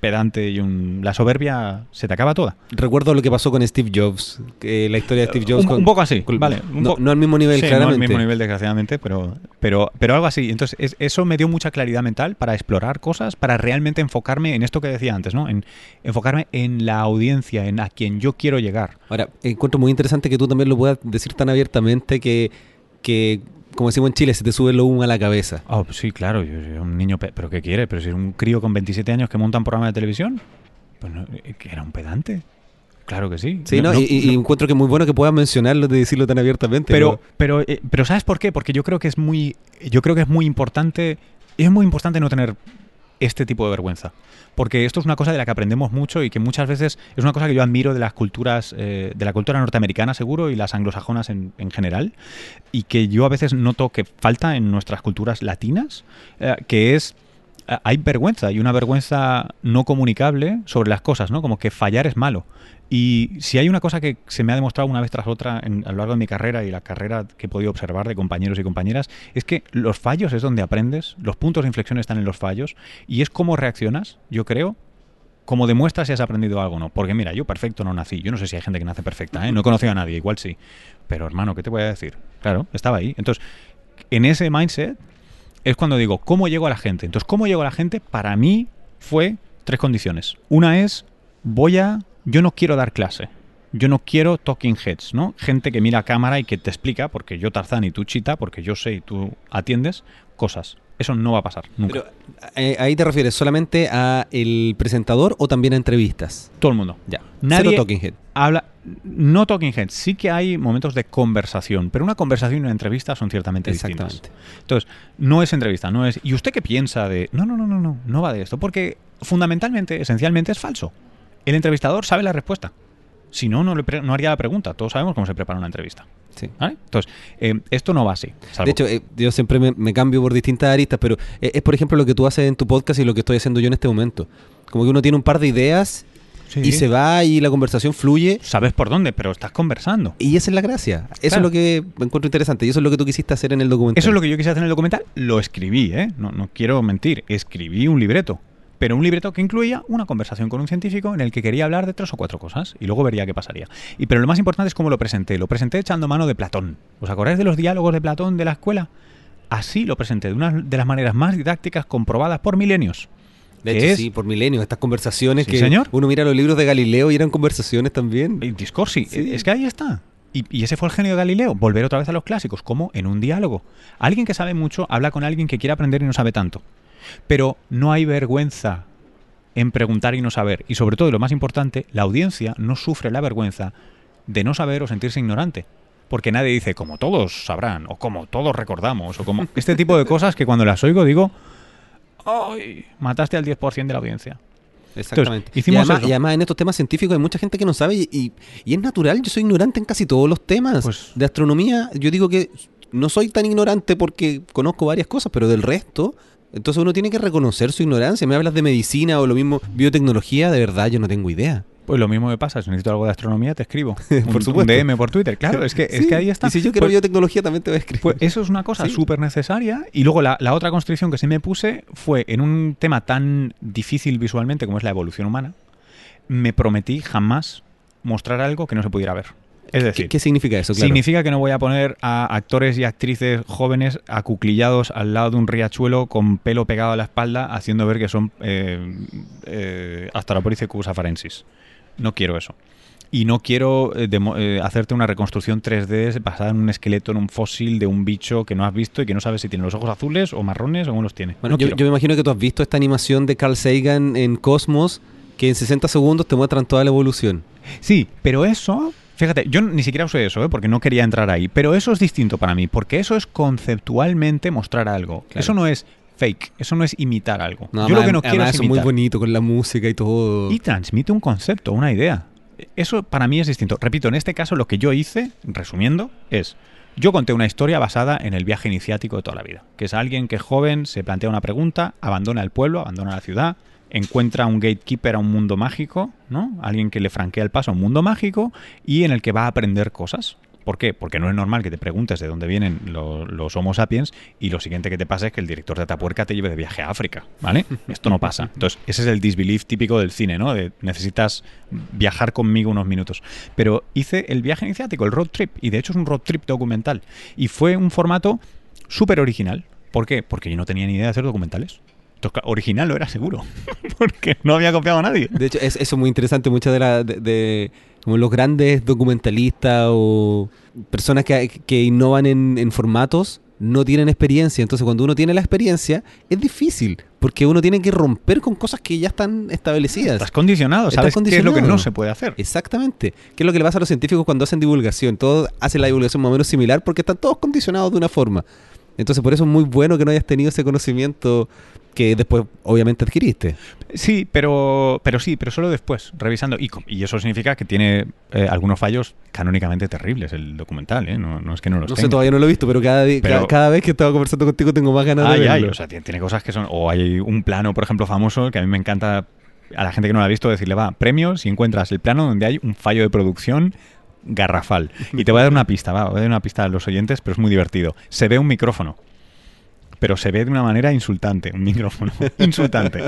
pedante y un... La soberbia se te acaba toda. Recuerdo lo que pasó con Steve Jobs, que la historia de Steve Jobs. Un, con- un poco así, con- vale. un no, po- no al mismo nivel, Sí, no claramente. al mismo nivel, desgraciadamente, pero, pero, pero algo así. Entonces, es- eso me dio mucha claridad mental para explorar cosas, para realmente enfocarme en esto que decía antes, ¿no? En enfocarme en la audiencia, en a quien yo quiero llegar. Ahora, encuentro muy interesante que tú también lo puedas decir tan abiertamente que, que como decimos en Chile, se te sube lo humo a la cabeza. Oh, sí, claro, yo soy un niño, pe- pero ¿qué quiere? Pero si es un crío con 27 años que monta un programa de televisión, pues no, eh, era un pedante. Claro que sí. Sí, ¿no? y, encuentro que es muy bueno que puedas mencionarlo de decirlo tan abiertamente. pero, pero, eh, pero ¿sabes por qué? Porque yo creo que es muy, yo creo que es muy importante, es muy importante no tener este tipo de vergüenza. Porque esto es una cosa de la que aprendemos mucho y que muchas veces es una cosa que yo admiro de las culturas, eh, de la cultura norteamericana seguro y las anglosajonas en, en general, y que yo a veces noto que falta en nuestras culturas latinas, eh, que es hay vergüenza y una vergüenza no comunicable sobre las cosas, ¿no? Como que fallar es malo. Y si hay una cosa que se me ha demostrado una vez tras otra en- a lo largo de mi carrera y la carrera que he podido observar de compañeros y compañeras, es que los fallos es donde aprendes, los puntos de inflexión están en los fallos y es cómo reaccionas, yo creo, como demuestras si has aprendido algo o no. Porque mira, yo perfecto no nací. Yo no sé si hay gente que nace perfecta, ¿eh? No he conocido a nadie, igual sí. Pero hermano, ¿qué te voy a decir? Claro, estaba ahí. Entonces, en ese mindset es cuando digo, ¿cómo llego a la gente? Entonces, ¿cómo llego a la gente? Para mí fue tres condiciones. Una es, voy a, yo no quiero dar clase. Yo no quiero talking heads, ¿no? Gente que mira a cámara y que te explica, porque yo Tarzán y tú Chita, porque yo sé y tú atiendes, cosas. Eso no va a pasar, nunca. Pero, eh, ahí te refieres solamente a el presentador o también a entrevistas. Todo el mundo. Ya. Nadie- Cero talking head. Habla, no talking heads, sí que hay momentos de conversación, pero una conversación y una entrevista son ciertamente distintas. Exactamente. Entonces, no es entrevista, no es. ¿Y usted qué piensa de.? No, no, no, no, no, no va de esto, porque fundamentalmente, esencialmente es falso. El entrevistador sabe la respuesta. Si no, no, le pre- no haría la pregunta. Todos sabemos cómo se prepara una entrevista. Sí. ¿vale? Entonces, eh, esto no va así. salvo- De hecho, eh, yo siempre me, me cambio por distintas aristas, pero eh, es por ejemplo lo que tú haces en tu podcast y lo que estoy haciendo yo en este momento. Como que uno tiene un par de ideas Sí. y se va y la conversación fluye. sabes por dónde, pero estás conversando. Y esa es la gracia. Eso Claro. es lo que encuentro interesante. Y eso es lo que tú quisiste hacer en el documental. Eso es lo que yo quise hacer en el documental. Lo escribí, ¿eh? No, no quiero mentir. Escribí un libreto. Pero un libreto que incluía una conversación con un científico en el que quería hablar de tres o cuatro cosas y luego vería qué pasaría. Y pero lo más importante es cómo lo presenté. Lo presenté echando mano de Platón. ¿Os acordáis de los diálogos de Platón de la escuela? Así lo presenté, de una de las maneras más didácticas comprobadas por milenios. De hecho, es- sí, por milenios. Estas conversaciones Sí, que señor. uno mira los libros de Galileo y eran conversaciones también. Discorsi. Sí. Es que ahí está. Y, y ese fue el genio de Galileo, volver otra vez a los clásicos, como en un diálogo. Alguien que sabe mucho habla con alguien que quiere aprender y no sabe tanto. Pero no hay vergüenza en preguntar y no saber. Y sobre todo, y lo más importante, la audiencia no sufre la vergüenza de no saber o sentirse ignorante. Porque nadie dice, como todos sabrán, o como todos recordamos, o como este tipo de cosas que cuando las oigo digo, ¡ay! Mataste al 10% de la audiencia. Exactamente. Entonces, hicimos y, además, eso. y además en estos temas científicos hay mucha gente que no sabe y, y- y es natural. Yo soy ignorante en casi todos los temas. Pues- de astronomía, yo digo que no soy tan ignorante porque conozco varias cosas, pero del resto... Entonces uno tiene que reconocer su ignorancia. Me hablas de medicina o lo mismo biotecnología, de verdad yo no tengo idea. Pues lo mismo me pasa, si necesito algo de astronomía te escribo. Por un supuesto. DM por Twitter. Claro, es que, es que ahí está. Y si yo quiero Pues- biotecnología también te voy a escribir. Pues eso es una cosa Sí. súper necesaria. Y luego la, la otra constricción que sí me puse fue en un tema tan difícil visualmente como es la evolución humana, me prometí jamás mostrar algo que no se pudiera ver. Es decir, ¿Qué, qué significa eso? Claro. significa que no voy a poner a actores y actrices jóvenes acuclillados al lado de un riachuelo con pelo pegado a la espalda haciendo ver que son eh, eh, Astralopithecus afarensis. No quiero eso. y no quiero eh, eh, hacerte una reconstrucción 3D basada en un esqueleto, en un fósil de un bicho que no has visto y que no sabes si tiene los ojos azules o marrones o cómo los tiene. Bueno, No yo, yo me imagino que tú has visto esta animación de Carl Sagan en Cosmos, que en 60 segundos te muestran toda la evolución. Sí, pero eso, fíjate, yo ni siquiera usé eso, ¿eh? porque no quería entrar ahí, pero eso es distinto para mí, porque eso es conceptualmente mostrar algo. Claro. Eso no es fake, eso no es imitar algo. No, yo lo que no quiero es es muy imitar. bonito con la música y todo. Y transmite un concepto, una idea. Eso para mí es distinto. Repito, en este caso lo que yo hice, resumiendo, es... Yo conté una historia basada en el viaje iniciático de toda la vida, que es alguien que joven se plantea una pregunta, abandona el pueblo, abandona la ciudad, encuentra un gatekeeper a un mundo mágico, ¿no? Alguien que le franquea el paso a un mundo mágico y en el que va a aprender cosas. ¿Por qué? Porque no es normal que te preguntes de dónde vienen lo- los Homo sapiens y lo siguiente que te pasa es que el director de Atapuerca te lleve de viaje a África, ¿vale? Esto no pasa. Entonces, ese es el disbelief típico del cine, ¿no? De necesitas viajar conmigo unos minutos. Pero hice el viaje iniciático, el road trip, y de hecho es un road trip documental. Y fue un formato súper original. ¿Por qué? Porque yo no tenía ni idea de hacer documentales. Original lo era seguro, porque no había copiado a nadie. De hecho, es, eso es muy interesante. Muchas de, la, de, de- como los grandes documentalistas o personas que, que innovan en, en formatos no tienen experiencia. Entonces, cuando uno tiene la experiencia, es difícil. Porque uno tiene que romper con cosas que ya están establecidas. Estás condicionado, Estás ¿sabes qué es lo que no condicionado. se puede hacer? Exactamente. ¿Qué es lo que le pasa a los científicos cuando hacen divulgación? Todos hacen la divulgación más o menos similar porque están todos condicionados de una forma. Entonces, por eso es muy bueno que no hayas tenido ese conocimiento que después, obviamente, adquiriste. Sí, pero, pero sí, pero solo después, revisando. Y, y eso significa que tiene eh, algunos fallos canónicamente terribles el documental, ¿eh? No, no es que no los No sé, todavía no lo he visto, pero cada, Pero- ca- cada vez que estaba conversando contigo tengo más ganas de verlo. o sea, tiene, tiene cosas que son... O hay un plano, por ejemplo, famoso que a mí me encanta a la gente que no lo ha visto decirle, va, premio si encuentras el plano donde hay un fallo de producción garrafal. Y te voy a dar una pista, va, voy a dar una pista a los oyentes, pero es muy divertido. Se ve un micrófono. Pero se ve de una manera insultante, un micrófono. Insultante.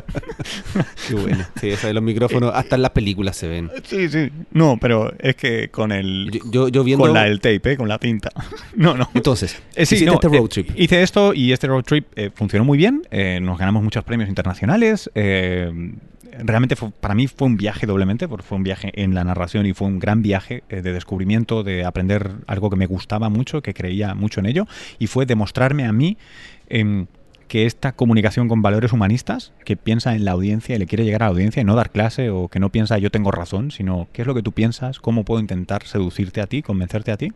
Qué bueno. Sí, eso de los micrófonos, hasta en las películas se ven. Sí, sí. No, pero es que con el... Yo, yo, yo viendo... Con la del tape, ¿eh? Con la cinta. No, no. Entonces, Eh, sí, hiciste no, este road eh, trip. hice esto y este road trip eh, funcionó muy bien. eh, nos ganamos muchos premios internacionales. eh, realmente fue- para mí fue un viaje doblemente, porque fue un viaje en la narración y fue un gran viaje eh, de descubrimiento, de aprender algo que me gustaba mucho, que creía mucho en ello, y fue demostrarme a mí em, que esta comunicación con valores humanistas, que piensa en la audiencia y le quiere llegar a la audiencia y no dar clase o que no piensa yo tengo razón, sino qué es lo que tú piensas, cómo puedo intentar seducirte a ti, convencerte a ti,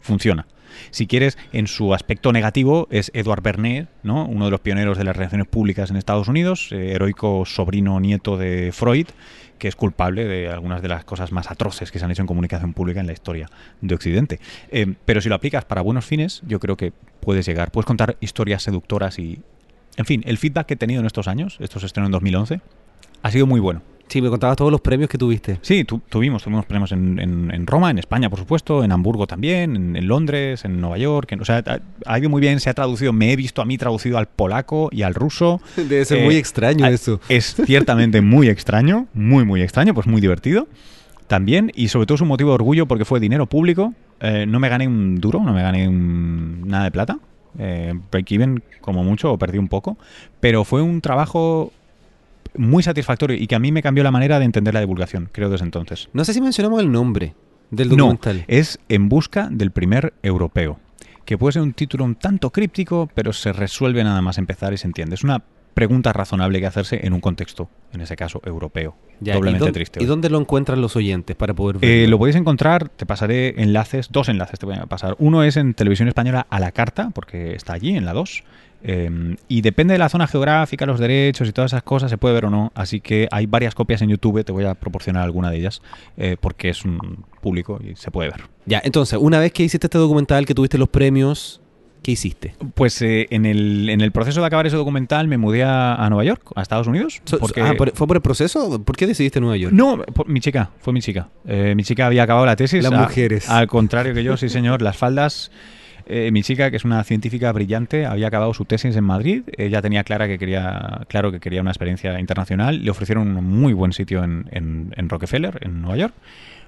funciona. Si quieres, en su aspecto negativo es Edward Bernays, ¿no? uno de los pioneros de las relaciones públicas en Estados Unidos, eh, heroico sobrino nieto de Freud, que es culpable de algunas de las cosas más atroces que se han hecho en comunicación pública en la historia de Occidente. Eh, pero si lo aplicas para buenos fines, yo creo que puedes llegar, puedes contar historias seductoras y... En fin, el feedback que he tenido en estos años, estos estrenos en 2011, ha sido muy bueno. Sí, me contabas todos los premios que tuviste. Sí, tu- tuvimos, tuvimos premios en, en- en Roma, en España, por supuesto, en Hamburgo también, en, en Londres, en Nueva York. o sea, ha, ha ido muy bien, se ha traducido, me he visto a mí traducido al polaco y al ruso. Debe ser Eh, muy extraño ah, eso. Es ciertamente muy extraño, muy, muy extraño, pues muy divertido también. Y sobre todo es un motivo de orgullo porque fue dinero público. Eh, no me gané un duro, no me gané un- nada de plata. Eh, break even como mucho, o perdí un poco. Pero fue un trabajo muy satisfactorio y que a mí me cambió la manera de entender la divulgación, creo, desde entonces. No sé si mencionamos el nombre del No, documental. es En busca del primer europeo, que puede ser un título un tanto críptico, pero se resuelve nada más empezar y se entiende. Es una pregunta razonable que hacerse en un contexto, en ese caso europeo. Ya, doblemente ¿y dónde, triste. ¿Y dónde lo encuentran los oyentes para poder? Eh, lo podéis encontrar, te pasaré enlaces, dos enlaces te voy a pasar. Uno es en Televisión Española a la carta, porque está allí, en la 2. Eh, y depende de la zona geográfica, los derechos y todas esas cosas, se puede ver o no. Así que hay varias copias en YouTube, te voy a proporcionar alguna de ellas, eh, porque es un público y se puede ver. Ya, entonces, una vez que hiciste este documental, que tuviste los premios, ¿qué hiciste? Pues eh, en, el, en el proceso de acabar ese documental me mudé a, a Nueva York, a Estados Unidos. So- porque- ah, ¿por- ¿Fue por el proceso? ¿Por qué decidiste Nueva York? No, por- mi chica, fue mi chica. Eh, mi chica había acabado la tesis. Las a- mujeres. Al contrario que yo, sí señor, las faldas. Eh, mi chica, que es una científica brillante, había acabado su tesis en Madrid. Ella tenía clara que quería, claro que quería una experiencia internacional. Le ofrecieron un muy buen sitio en, en- en Rockefeller, en Nueva York.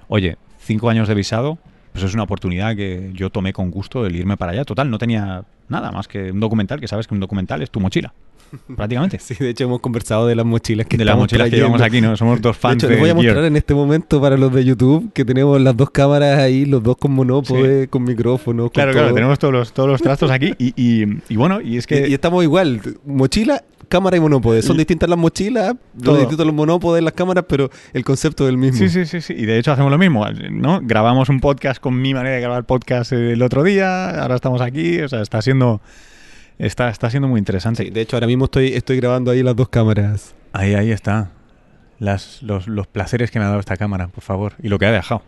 Oye, cinco años de visado, pues es una oportunidad que yo tomé con gusto el irme para allá. Total, no tenía nada más que un documental, que sabes que un documental es tu mochila. Prácticamente. Sí, de hecho hemos conversado de las mochilas que de las mochilas que llevamos aquí, ¿no? Somos dos De fans hecho, de, les voy a Gear. mostrar en este momento para los de YouTube que tenemos las dos cámaras ahí, los dos con monópode, con micrófonos. con Claro, claro, todo. tenemos todos los, todos los trastos aquí y, y- y bueno, y es que... Y, y estamos igual, mochila, cámara y monópode. Son distintas las mochilas, son distintos los monópodes, las cámaras, pero el concepto es el mismo. Sí, sí, sí, sí. Y de hecho hacemos lo mismo, ¿no? Grabamos un podcast con mi manera de grabar podcast el otro día, ahora estamos aquí, o sea, está siendo... Está, está siendo muy interesante. Sí, de hecho, ahora mismo estoy, estoy grabando ahí las dos cámaras. Ahí, ahí está. Las, los, los placeres que me ha dado esta cámara, por favor. Y lo que ha dejado.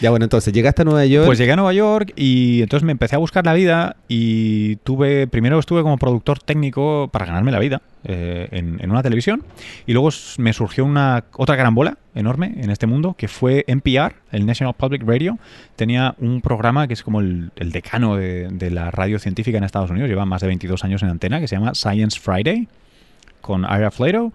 Ya, bueno, entonces, llegaste a Nueva York. Pues llegué a Nueva York y entonces me empecé a buscar la vida y tuve, primero estuve como productor técnico para ganarme la vida eh, en, en una televisión y luego me surgió una otra carambola enorme en este mundo que fue NPR, el National Public Radio. Tenía un programa que es como el, el decano de, de la radio científica en Estados Unidos, lleva más de 22 años en antena, que se llama Science Friday con Ira Flato.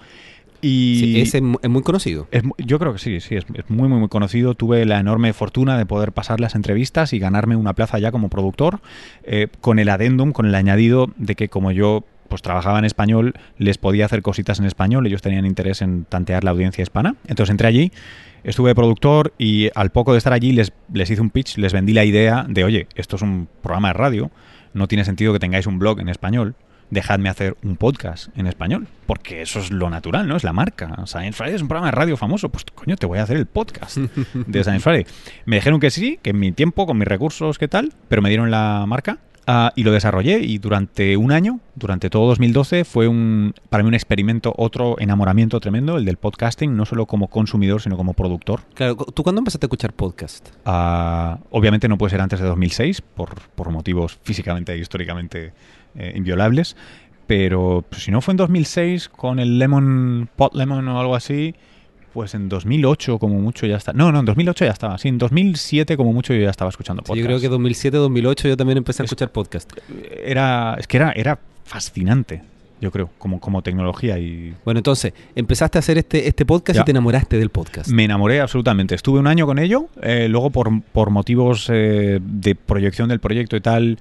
Y Sí, es mu- es muy conocido. es yo creo que sí, sí, es, es muy, muy, muy conocido. Tuve la enorme fortuna de poder pasar las entrevistas y ganarme una plaza ya como productor, eh, con el adendum, con el añadido de que como yo pues trabajaba en español, les podía hacer cositas en español, ellos tenían interés en tantear la audiencia hispana. Entonces entré allí, estuve de productor y al poco de estar allí les, les hice un pitch, les vendí la idea de, oye, esto es un programa de radio, no tiene sentido que tengáis un blog en español, dejadme hacer un podcast en español, porque eso es lo natural, ¿no? Es la marca. Science Friday es un programa de radio famoso, pues coño, te voy a hacer el podcast de Science Friday. Me dijeron que sí, que en mi tiempo, con mis recursos, qué tal, pero me dieron la marca. ah, y lo desarrollé y durante un año, durante todo 2012, fue un, para mí un experimento, otro enamoramiento tremendo, el del podcasting, no solo como consumidor, sino como productor. Claro, ¿tú cuándo empezaste a escuchar podcast? Ah, obviamente no puede ser antes de 2006 por, por motivos físicamente e históricamente eh, inviolables, pero pues, si no fue en 2006 con el Lemon Pot Lemon o algo así, pues en 2008 como mucho ya está. No, no, en 2008 ya estaba. Sí, en 2007 como mucho yo ya estaba escuchando Sí, podcast. yo creo que 2007, 2008 yo también empecé a Es- escuchar podcast. era es que era era fascinante, yo creo, como como tecnología y Bueno, entonces, empezaste a hacer este, este podcast Ya. y te enamoraste del podcast. Me enamoré absolutamente. Estuve un año con ello. eh, luego, por, por motivos eh, de proyección del proyecto y tal,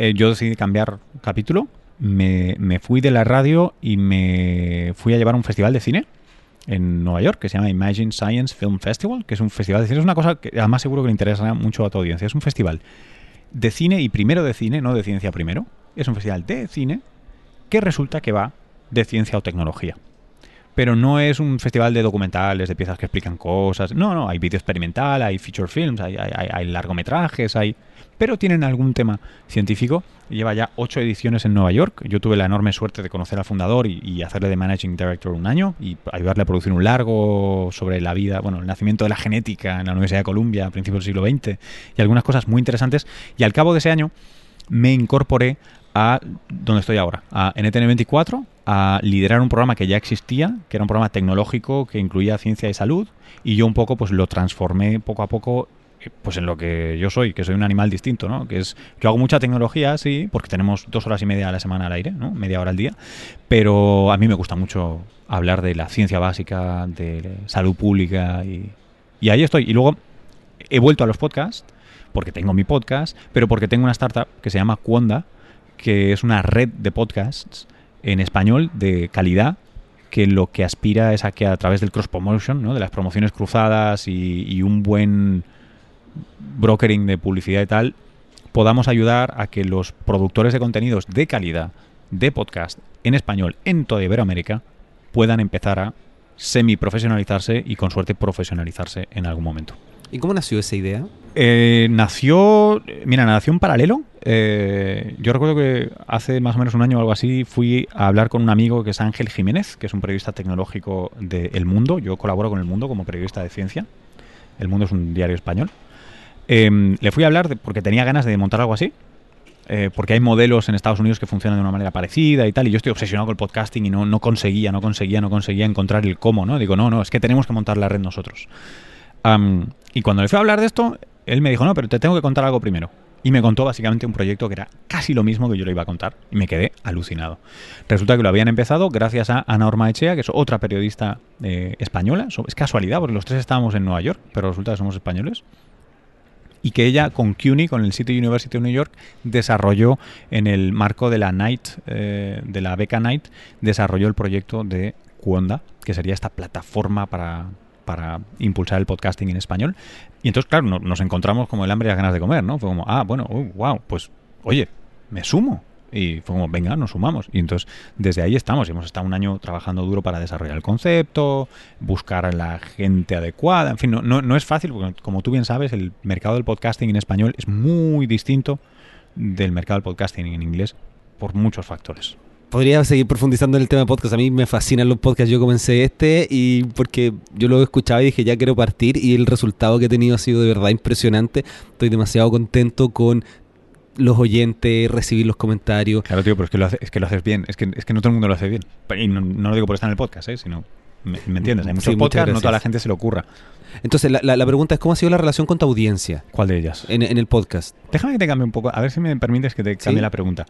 eh, yo decidí cambiar capítulo. Me, me fui de la radio y me fui a llevar a un festival de cine en Nueva York que se llama Imagine Science Film Festival, que es un festival de cine. Es una cosa que además seguro que le interesa mucho a tu audiencia. Es un festival de cine y primero de cine, no de ciencia primero. Es un festival de cine que resulta que va de ciencia o tecnología pero no es un festival de documentales, de piezas que explican cosas. No, no, hay vídeo experimental, hay feature films, hay, largometrajes, hay... Pero tienen algún tema científico. Lleva ya ocho ediciones en Nueva York. Yo tuve la enorme suerte de conocer al fundador y, y hacerle de Managing Director un año y ayudarle a producir un largo sobre la vida, bueno, el nacimiento de la genética en la Universidad de Columbia a principios del siglo XX y algunas cosas muy interesantes. Y al cabo de ese año me incorporé a donde estoy ahora, a NTN24, a liderar un programa que ya existía, que era un programa tecnológico que incluía ciencia y salud, y yo un poco pues lo transformé poco a poco eh, pues en lo que yo soy, que soy un animal distinto, ¿no? Que es, yo hago mucha tecnología, sí, porque tenemos dos horas y media a la semana al aire, ¿no? Media hora al día, pero a mí me gusta mucho hablar de la ciencia básica, de salud pública y, y ahí estoy. Y luego he vuelto a los podcasts, porque tengo mi podcast, pero porque tengo una startup que se llama Cuonda, que es una red de podcasts en español de calidad que lo que aspira es a que a través del cross promotion, ¿no? de las promociones cruzadas y, y un buen brokering de publicidad y tal, podamos ayudar a que los productores de contenidos de calidad de podcast en español en toda Iberoamérica puedan empezar a semi-profesionalizarse y con suerte profesionalizarse en algún momento. ¿Y cómo nació esa idea? Eh, nació, mira, nació en paralelo. Eh, yo recuerdo que hace más o menos un año o algo así fui a hablar con un amigo que es Ángel Jiménez, que es un periodista tecnológico de El Mundo. Yo colaboro con El Mundo como periodista de ciencia. El Mundo es un diario español. Eh, le fui a hablar de- porque tenía ganas de montar algo así. eh, porque hay modelos en Estados Unidos que funcionan de una manera parecida y tal, y yo estoy obsesionado con el podcasting y no, no conseguía, no conseguía, no conseguía encontrar el cómo, ¿no? Digo, no, no, es que tenemos que montar la red nosotros. Am, y cuando le fui a hablar de esto, él me dijo, no, pero te tengo que contar algo primero. Y me contó básicamente un proyecto que era casi lo mismo que yo le iba a contar. Y me quedé alucinado. Resulta que lo habían empezado gracias a Ana Orma Echea, que es otra periodista eh, española. Es casualidad, porque los tres estábamos en Nueva York, pero resulta que somos españoles. y que ella con CUNY, con el City University of New York, desarrolló en el marco de la Knight, eh, de la beca Knight, desarrolló el proyecto de Cuonda, que sería esta plataforma para, para impulsar el podcasting en español. Y entonces, claro, nos encontramos como el hambre y las ganas de comer, ¿no? Fue como, ah, bueno, wow, pues, oye, me sumo. Y fue como, venga, nos sumamos. Y entonces, desde ahí estamos. Hemos estado un año trabajando duro para desarrollar el concepto, buscar a la gente adecuada. En fin, no, no, no es fácil, porque como tú bien sabes, el mercado del podcasting en español es muy distinto del mercado del podcasting en inglés por muchos factores podría seguir profundizando en el tema de podcast. A mí me fascinan los podcasts. Yo comencé este y porque yo lo escuchaba y dije ya quiero partir y el resultado que he tenido ha sido de verdad impresionante. Estoy demasiado contento con los oyentes, recibir los comentarios. Claro, tío, pero es que lo, es que lo haces bien. Es que, es que no todo el mundo lo hace bien. Y no, lo digo por estar en el podcast, ¿eh? sino... ¿Me, entiendes? Hay muchos podcasts, no toda la gente se le ocurra. Entonces, la, la, pregunta es, ¿cómo ha sido la relación con tu audiencia? ¿Cuál de ellas? En, en el podcast. Déjame que te cambie un poco, a ver si me permites que te cambie la pregunta.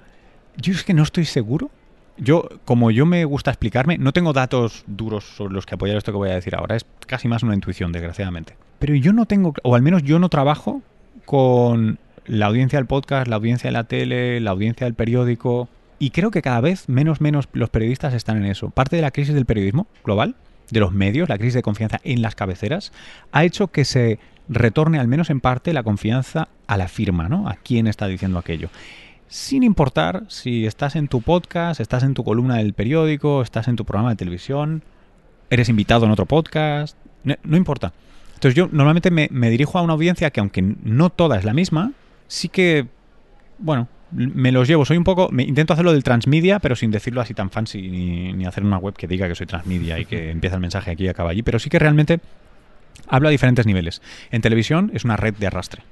Yo es que no estoy seguro. Yo, como yo me gusta explicarme, no tengo datos duros sobre los que apoyar esto que voy a decir ahora. Es casi más una intuición, desgraciadamente. Pero yo no tengo, o al menos yo no trabajo con la audiencia del podcast, la audiencia de la tele, la audiencia del periódico. Y creo que cada vez menos, menos los periodistas están en eso. Parte de la crisis del periodismo global, de los medios, la crisis de confianza en las cabeceras, ha hecho que se retorne al menos en parte la confianza a la firma, ¿no? A quién está diciendo aquello. Sin importar si estás en tu podcast, estás en tu columna del periódico, estás en tu programa de televisión, eres invitado en otro podcast, no, importa. Entonces yo normalmente me, me dirijo a una audiencia que aunque no toda es la misma, sí que, bueno, me los llevo. Soy un poco. Me, intento hacerlo del transmedia, pero sin decirlo así tan fancy, ni, hacer una web que diga que soy transmedia y que empieza el mensaje aquí y acaba allí. Pero sí que realmente hablo a diferentes niveles. En televisión es una red de arrastre.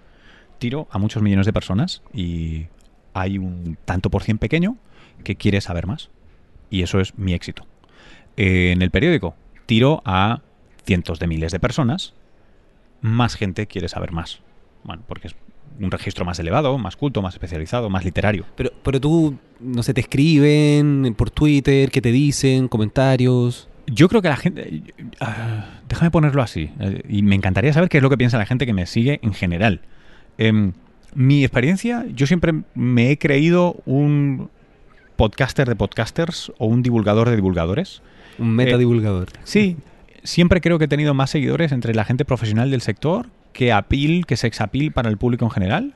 Tiro a muchos millones de personas y hay un tanto por cien pequeño que quiere saber más. Y eso es mi éxito. en el periódico tiro a cientos de miles de personas. Más gente quiere saber más. Bueno, porque es un registro más elevado, más culto, más especializado, más literario. Pero, pero tú, no sé, te escriben por Twitter, ¿qué te dicen? ¿Comentarios? Yo creo que la gente... Ah, déjame ponerlo así. Eh, y me encantaría saber qué es lo que piensa la gente que me sigue en general. Em, mi experiencia, yo siempre me he creído un podcaster de podcasters o un divulgador de divulgadores. Un metadivulgador. Eh, sí, siempre creo que he tenido más seguidores entre la gente profesional del sector que appeal, que sex appeal para el público en general.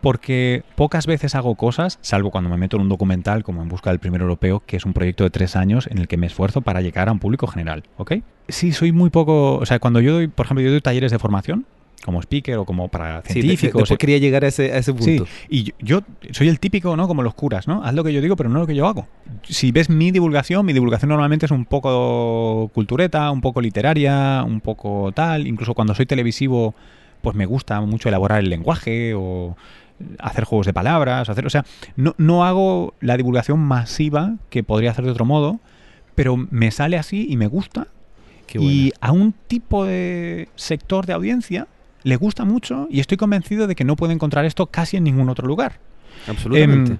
Porque pocas veces hago cosas, salvo cuando me meto en un documental como En Busca del Primer Europeo, que es un proyecto de tres años en el que me esfuerzo para llegar a un público general, ¿ok? Sí, soy muy poco... O sea, cuando yo doy, por ejemplo, yo doy talleres de formación, como speaker o como para científicos. Sí, quería llegar a ese, a ese punto. Sí, y yo, soy el típico, ¿no? Como los curas, ¿no? Haz lo que yo digo, pero no lo que yo hago. Si ves mi divulgación, mi divulgación normalmente es un poco cultureta, un poco literaria, un poco tal. Incluso cuando soy televisivo, pues me gusta mucho elaborar el lenguaje o hacer juegos de palabras, hacer, o sea, no, no hago la divulgación masiva que podría hacer de otro modo, pero me sale así y me gusta. y a un tipo de sector de audiencia le gusta mucho y estoy convencido de que no puede encontrar esto casi en ningún otro lugar. Absolutamente. Em,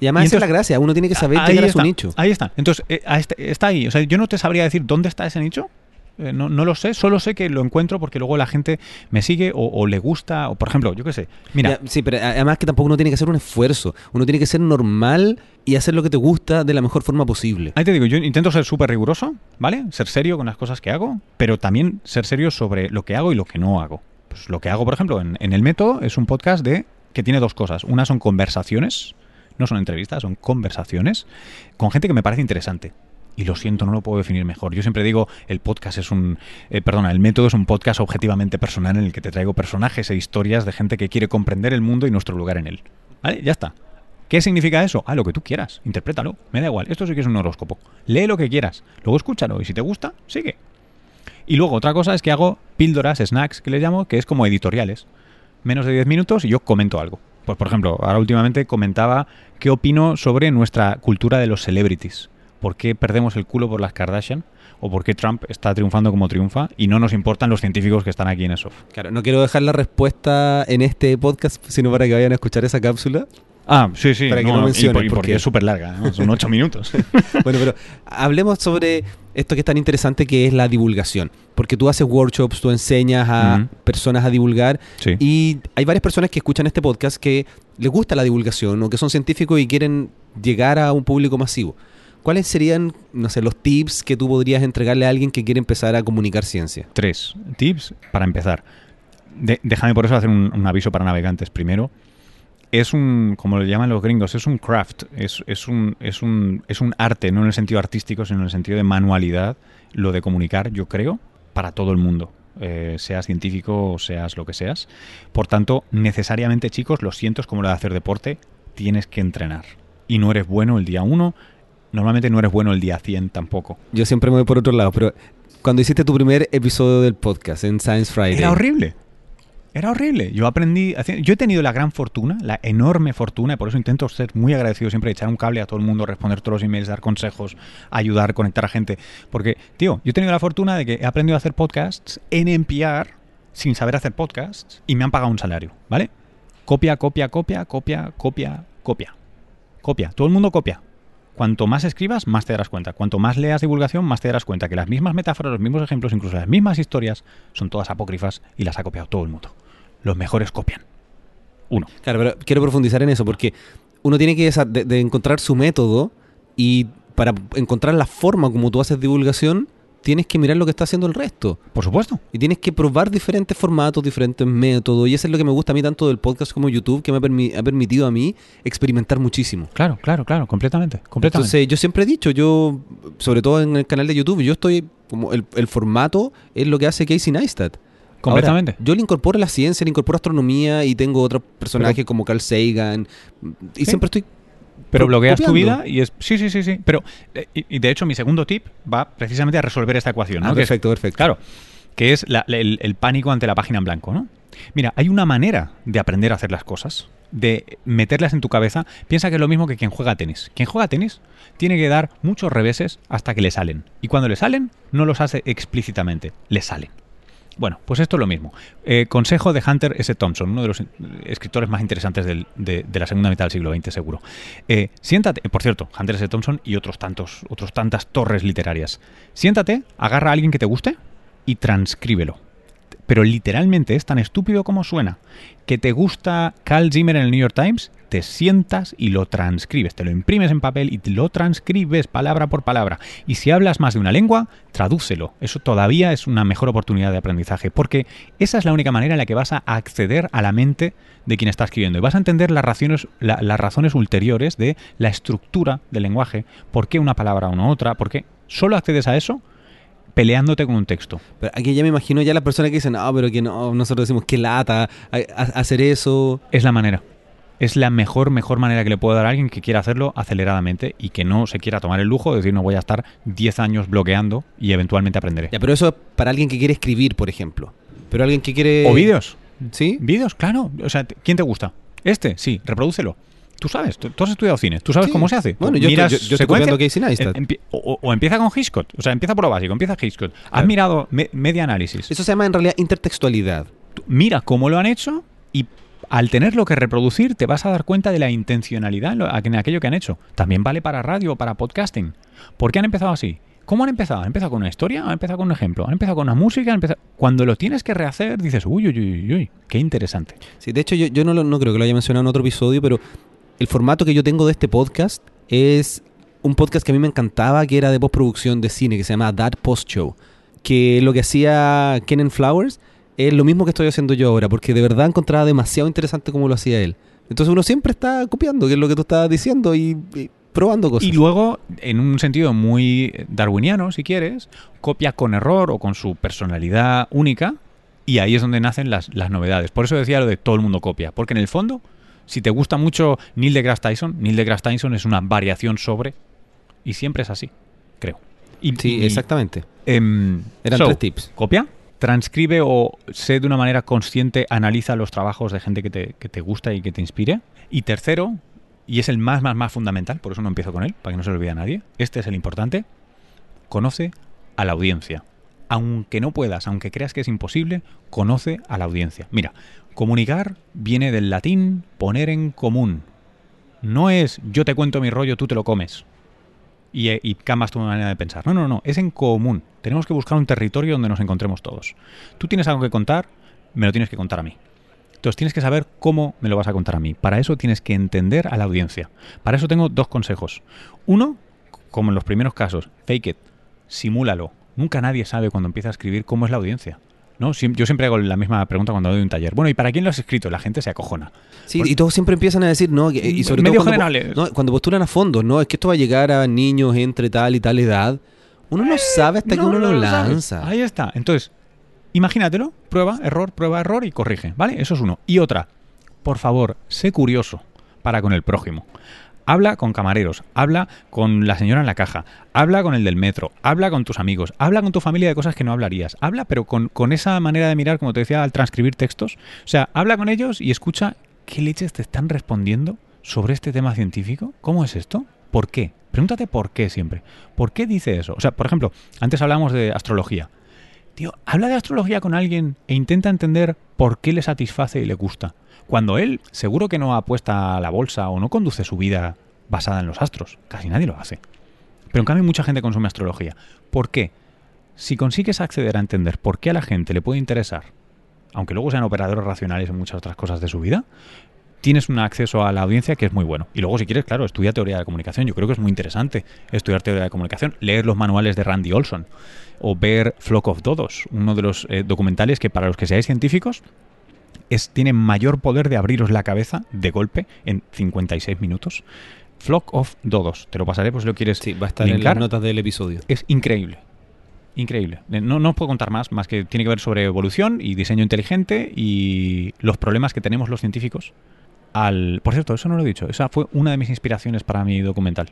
y además esa es la gracia, uno tiene que saber llegar a su nicho. Ahí está. Entonces, eh, este, está ahí. O sea, yo no te sabría decir dónde está ese nicho. Eh, no, no, lo sé, solo sé que lo encuentro porque luego la gente me sigue o, le gusta, o por ejemplo, yo qué sé. Mira. sí, pero además que tampoco uno tiene que hacer un esfuerzo. Uno tiene que ser normal y hacer lo que te gusta de la mejor forma posible. Ahí te digo, yo intento ser súper riguroso, ¿vale? Ser serio con las cosas que hago, pero también ser serio sobre lo que hago y lo que no hago. Pues lo que hago, por ejemplo, en, El Método es un podcast de que tiene dos cosas. Una son conversaciones, no son entrevistas, son conversaciones con gente que me parece interesante. Y lo siento, no lo puedo definir mejor. Yo siempre digo, el podcast es un... Eh, perdona, el método es un podcast objetivamente personal en el que te traigo personajes e historias de gente que quiere comprender el mundo y nuestro lugar en él. ¿Vale? Ya está. ¿Qué significa eso? Ah, lo que tú quieras. Interprétalo. Me da igual. Esto sí que es un horóscopo. Lee lo que quieras. Luego escúchalo. Y si te gusta, sigue. Y luego otra cosa es que hago píldoras, snacks, que les llamo, que es como editoriales. Menos de 10 minutos y yo comento algo. Pues por ejemplo, ahora últimamente comentaba qué opino sobre nuestra cultura de los celebrities. ¿Por qué perdemos el culo por las Kardashian? ¿O por qué Trump está triunfando como triunfa? Y no nos importan los científicos que están aquí en eso. Claro, no quiero dejar la respuesta en este podcast, sino para que vayan a escuchar esa cápsula. Ah, sí, sí. Para que no y menciones, por- y porque, porque- es súper larga, ¿no? son ocho minutos. Bueno, pero hablemos sobre esto que es tan interesante que es la divulgación. Porque tú haces workshops, tú enseñas a Ujú. personas a divulgar Sí. y hay varias personas que escuchan este podcast que les gusta la divulgación o que son científicos y quieren llegar a un público masivo. ¿Cuáles serían, no sé, los tips que tú podrías entregarle a alguien que quiere empezar a comunicar ciencia? Tres tips para empezar. De- déjame por eso hacer un, un aviso para navegantes primero. Es un, como lo llaman los gringos, es un craft, es, es un, es, un, es un arte, no en el sentido artístico, sino en el sentido de manualidad, lo de comunicar, yo creo, para todo el mundo, eh, seas científico o seas lo que seas. Por tanto, necesariamente, chicos, lo siento, es como lo de hacer deporte, tienes que entrenar. Y no eres bueno el día uno, normalmente no eres bueno el día 100 tampoco. Yo siempre me voy por otro lado, pero cuando hiciste tu primer episodio del podcast en Science Friday, Era horrible. Era horrible. Yo aprendí. Yo he tenido la gran fortuna, la enorme fortuna, y por eso intento ser muy agradecido siempre, echar un cable a todo el mundo, responder todos los emails, dar consejos, ayudar, conectar a gente. Porque, tío, yo he tenido la fortuna de que he aprendido a hacer podcasts en NPR sin saber hacer podcasts y me han pagado un salario, ¿vale? Copia, copia, copia, copia, copia, copia. Copia. Todo el mundo copia. Cuanto más escribas, más te darás cuenta. Cuanto más leas divulgación, más te darás cuenta que las mismas metáforas, los mismos ejemplos, incluso las mismas historias, son todas apócrifas y las ha copiado todo el mundo. Los mejores copian. Uno. Claro, pero quiero profundizar en eso porque uno tiene que de, de encontrar su método y para encontrar la forma como tú haces divulgación, tienes que mirar lo que está haciendo el resto. Por supuesto. Y tienes que probar diferentes formatos, diferentes métodos. Y eso es lo que me gusta a mí tanto del podcast como YouTube, que me ha, permi- ha permitido a mí experimentar muchísimo. Claro, claro, claro. Completamente. Completamente. Entonces, yo siempre he dicho, yo, sobre todo en el canal de YouTube, yo estoy como el, el formato es lo que hace Casey Neistat. Completamente. Ahora, yo le incorporo la ciencia, le incorporo astronomía y tengo otros personajes como Carl Sagan. Y Sí. siempre estoy. Pero bloqueas tu vida y es... Sí, sí, sí, sí. Pero, eh, y, y de hecho, mi segundo tip va precisamente a resolver esta ecuación. ¿no? Ah, es- perfecto, perfecto. Claro, que es la- la- el, el pánico ante la página en blanco, ¿no? Mira, hay una manera de aprender a hacer las cosas, de meterlas en tu cabeza. Piensa que es lo mismo que quien juega tenis. Quien juega tenis tiene que dar muchos reveses hasta que le salen. Y cuando le salen, no los hace explícitamente, le salen. Bueno, pues esto es lo mismo. Eh, consejo de Hunter S. Thompson, uno de los escritores más interesantes del- de, de la segunda mitad del siglo XX, seguro. Eh, siéntate, por cierto, Hunter S. Thompson y otros tantos, otros tantas torres literarias. Siéntate, agarra a alguien que te guste y transcríbelo. Pero literalmente es tan estúpido como suena. Que te gusta Carl Zimmer en el New York Times, te sientas y lo transcribes, te lo imprimes en papel y te lo transcribes palabra por palabra. Y si hablas más de una lengua, tradúcelo. Eso todavía es una mejor oportunidad de aprendizaje, porque esa es la única manera en la que vas a acceder a la mente de quien está escribiendo. Y vas a entender las razones, la- las razones ulteriores de la estructura del lenguaje, por qué una palabra o una otra, por qué solo accedes a eso peleándote con un texto. Pero aquí ya me imagino ya las personas que dicen, no, pero que no, nosotros decimos que lata hacer eso. Es la manera. Es la mejor, mejor manera que le puedo dar a alguien que quiera hacerlo aceleradamente y que no se quiera tomar el lujo de decir no voy a estar 10 años bloqueando y eventualmente aprenderé. Ya, pero eso es para alguien que quiere escribir, por ejemplo. Pero alguien que quiere. O vídeos. ¿Sí? Vídeos, claro. O sea, ¿quién te gusta? Este, sí, reprodúcelo. Tú sabes, tú, tú has estudiado cine, tú sabes Sí. cómo se hace. Bueno, yo Miras estoy- yo- yo estoy secuencia, copiando Casey Neistat. empie- o, empieza con Hitchcock, o sea, empieza por lo básico, empieza Hitchcock. Has Claro. mirado me- media análisis. Eso se llama en realidad intertextualidad. Mira cómo lo han hecho y al tener lo que reproducir te vas a dar cuenta de la intencionalidad en, lo- en aquello que han hecho. También vale para radio o para podcasting. ¿Por qué han empezado así? ¿Cómo han empezado? ¿Han empezado con una historia? ¿Han empezado con un ejemplo? ¿Han empezado con una música? ¿Han empezado- Cuando lo tienes que rehacer dices, uy, uy, uy, uy, qué interesante. Sí, de hecho, yo, no, lo- creo que lo haya mencionado en otro episodio, pero el formato que yo tengo de este podcast es un podcast que a mí me encantaba, que era de postproducción de cine, que se llama That Post Show. Que lo que hacía Kenan Flowers es lo mismo que estoy haciendo yo ahora, porque de verdad encontraba demasiado interesante cómo lo hacía él. Entonces uno siempre está copiando, que es lo que tú estabas diciendo, y, y probando cosas. Y luego, en un sentido muy darwiniano, si quieres, copia con error o con su personalidad única y ahí es donde nacen las, las novedades. Por eso decía lo de todo el mundo copia, porque en el fondo, si te gusta mucho Neil deGrasse Tyson, Neil deGrasse Tyson es una variación sobre y siempre es así, creo. Y, sí, y, exactamente. em, Eran so, tres tips. Copia, transcribe o sé de una manera consciente, analiza los trabajos de gente que te, que te gusta y que te inspire. Y tercero, y es el más, más, más fundamental, por eso no empiezo con él, para que no se lo olvide a nadie, este es el importante, conoce a la audiencia. Aunque no puedas, aunque creas que es imposible, conoce a la audiencia. Mira, comunicar viene del latín poner en común. no es yo te cuento mi rollo, tú te lo comes y, y cambias tu manera de pensar. No, no, no, es en común. Tenemos que buscar un territorio donde nos encontremos todos. Tú tienes algo que contar, me lo tienes que contar a mí. Entonces tienes que saber cómo me lo vas a contar a mí. Para eso tienes que entender a la audiencia. Para eso tengo dos consejos. Uno, como en los primeros casos, fake it, simúlalo. Nunca nadie sabe cuando empieza a escribir cómo es la audiencia. ¿No? Yo siempre hago la misma pregunta cuando doy un taller. Bueno, ¿y para quién lo has escrito? La gente se acojona. Sí, y todos siempre empiezan a decir, ¿no? Y sobre todo cuando, generales. ¿no? cuando postulan a fondos, ¿no? Es que esto va a llegar a niños entre tal y tal edad. Uno no sabe hasta que uno lo, lanza. Ahí está. Entonces, imagínatelo, prueba, error, prueba, error y corrige, ¿vale? Eso es uno. Y otra, por favor, sé curioso para con el prójimo. Habla con camareros, habla con la señora en la caja, habla con el del metro, habla con tus amigos, habla con tu familia de cosas que no hablarías, habla pero con, esa manera de mirar, como te decía, al transcribir textos. O sea, habla con ellos y escucha qué leches te están respondiendo sobre este tema científico. ¿Cómo es esto? ¿Por qué? Pregúntate por qué siempre. ¿Por qué dice eso? O sea, por ejemplo, antes hablamos de astrología. Tío, habla de astrología con alguien e intenta entender por qué le satisface y le gusta. Cuando él seguro que no apuesta a la bolsa o no conduce su vida basada en los astros. Casi nadie lo hace. Pero en cambio mucha gente consume astrología. ¿Por qué? Si consigues acceder a entender por qué a la gente le puede interesar, aunque luego sean operadores racionales en muchas otras cosas de su vida, tienes un acceso a la audiencia que es muy bueno. Y luego, si quieres, claro, estudia teoría de comunicación. Yo creo que es muy interesante estudiar teoría de comunicación, leer los manuales de Randy Olson o ver Flock of Dodos, uno de los eh, documentales que para los que seáis científicos es, tiene mayor poder de abriros la cabeza de golpe en 56 minutos. Flock of Dodos. Te lo pasaré por si lo quieres. Sí, va a estar en las notas del episodio. Es increíble. Increíble. No, no os puedo contar más, más que tiene que ver sobre evolución y diseño inteligente y los problemas que tenemos los científicos al... Por cierto, eso no lo he dicho. Esa fue una de mis inspiraciones para mi documental.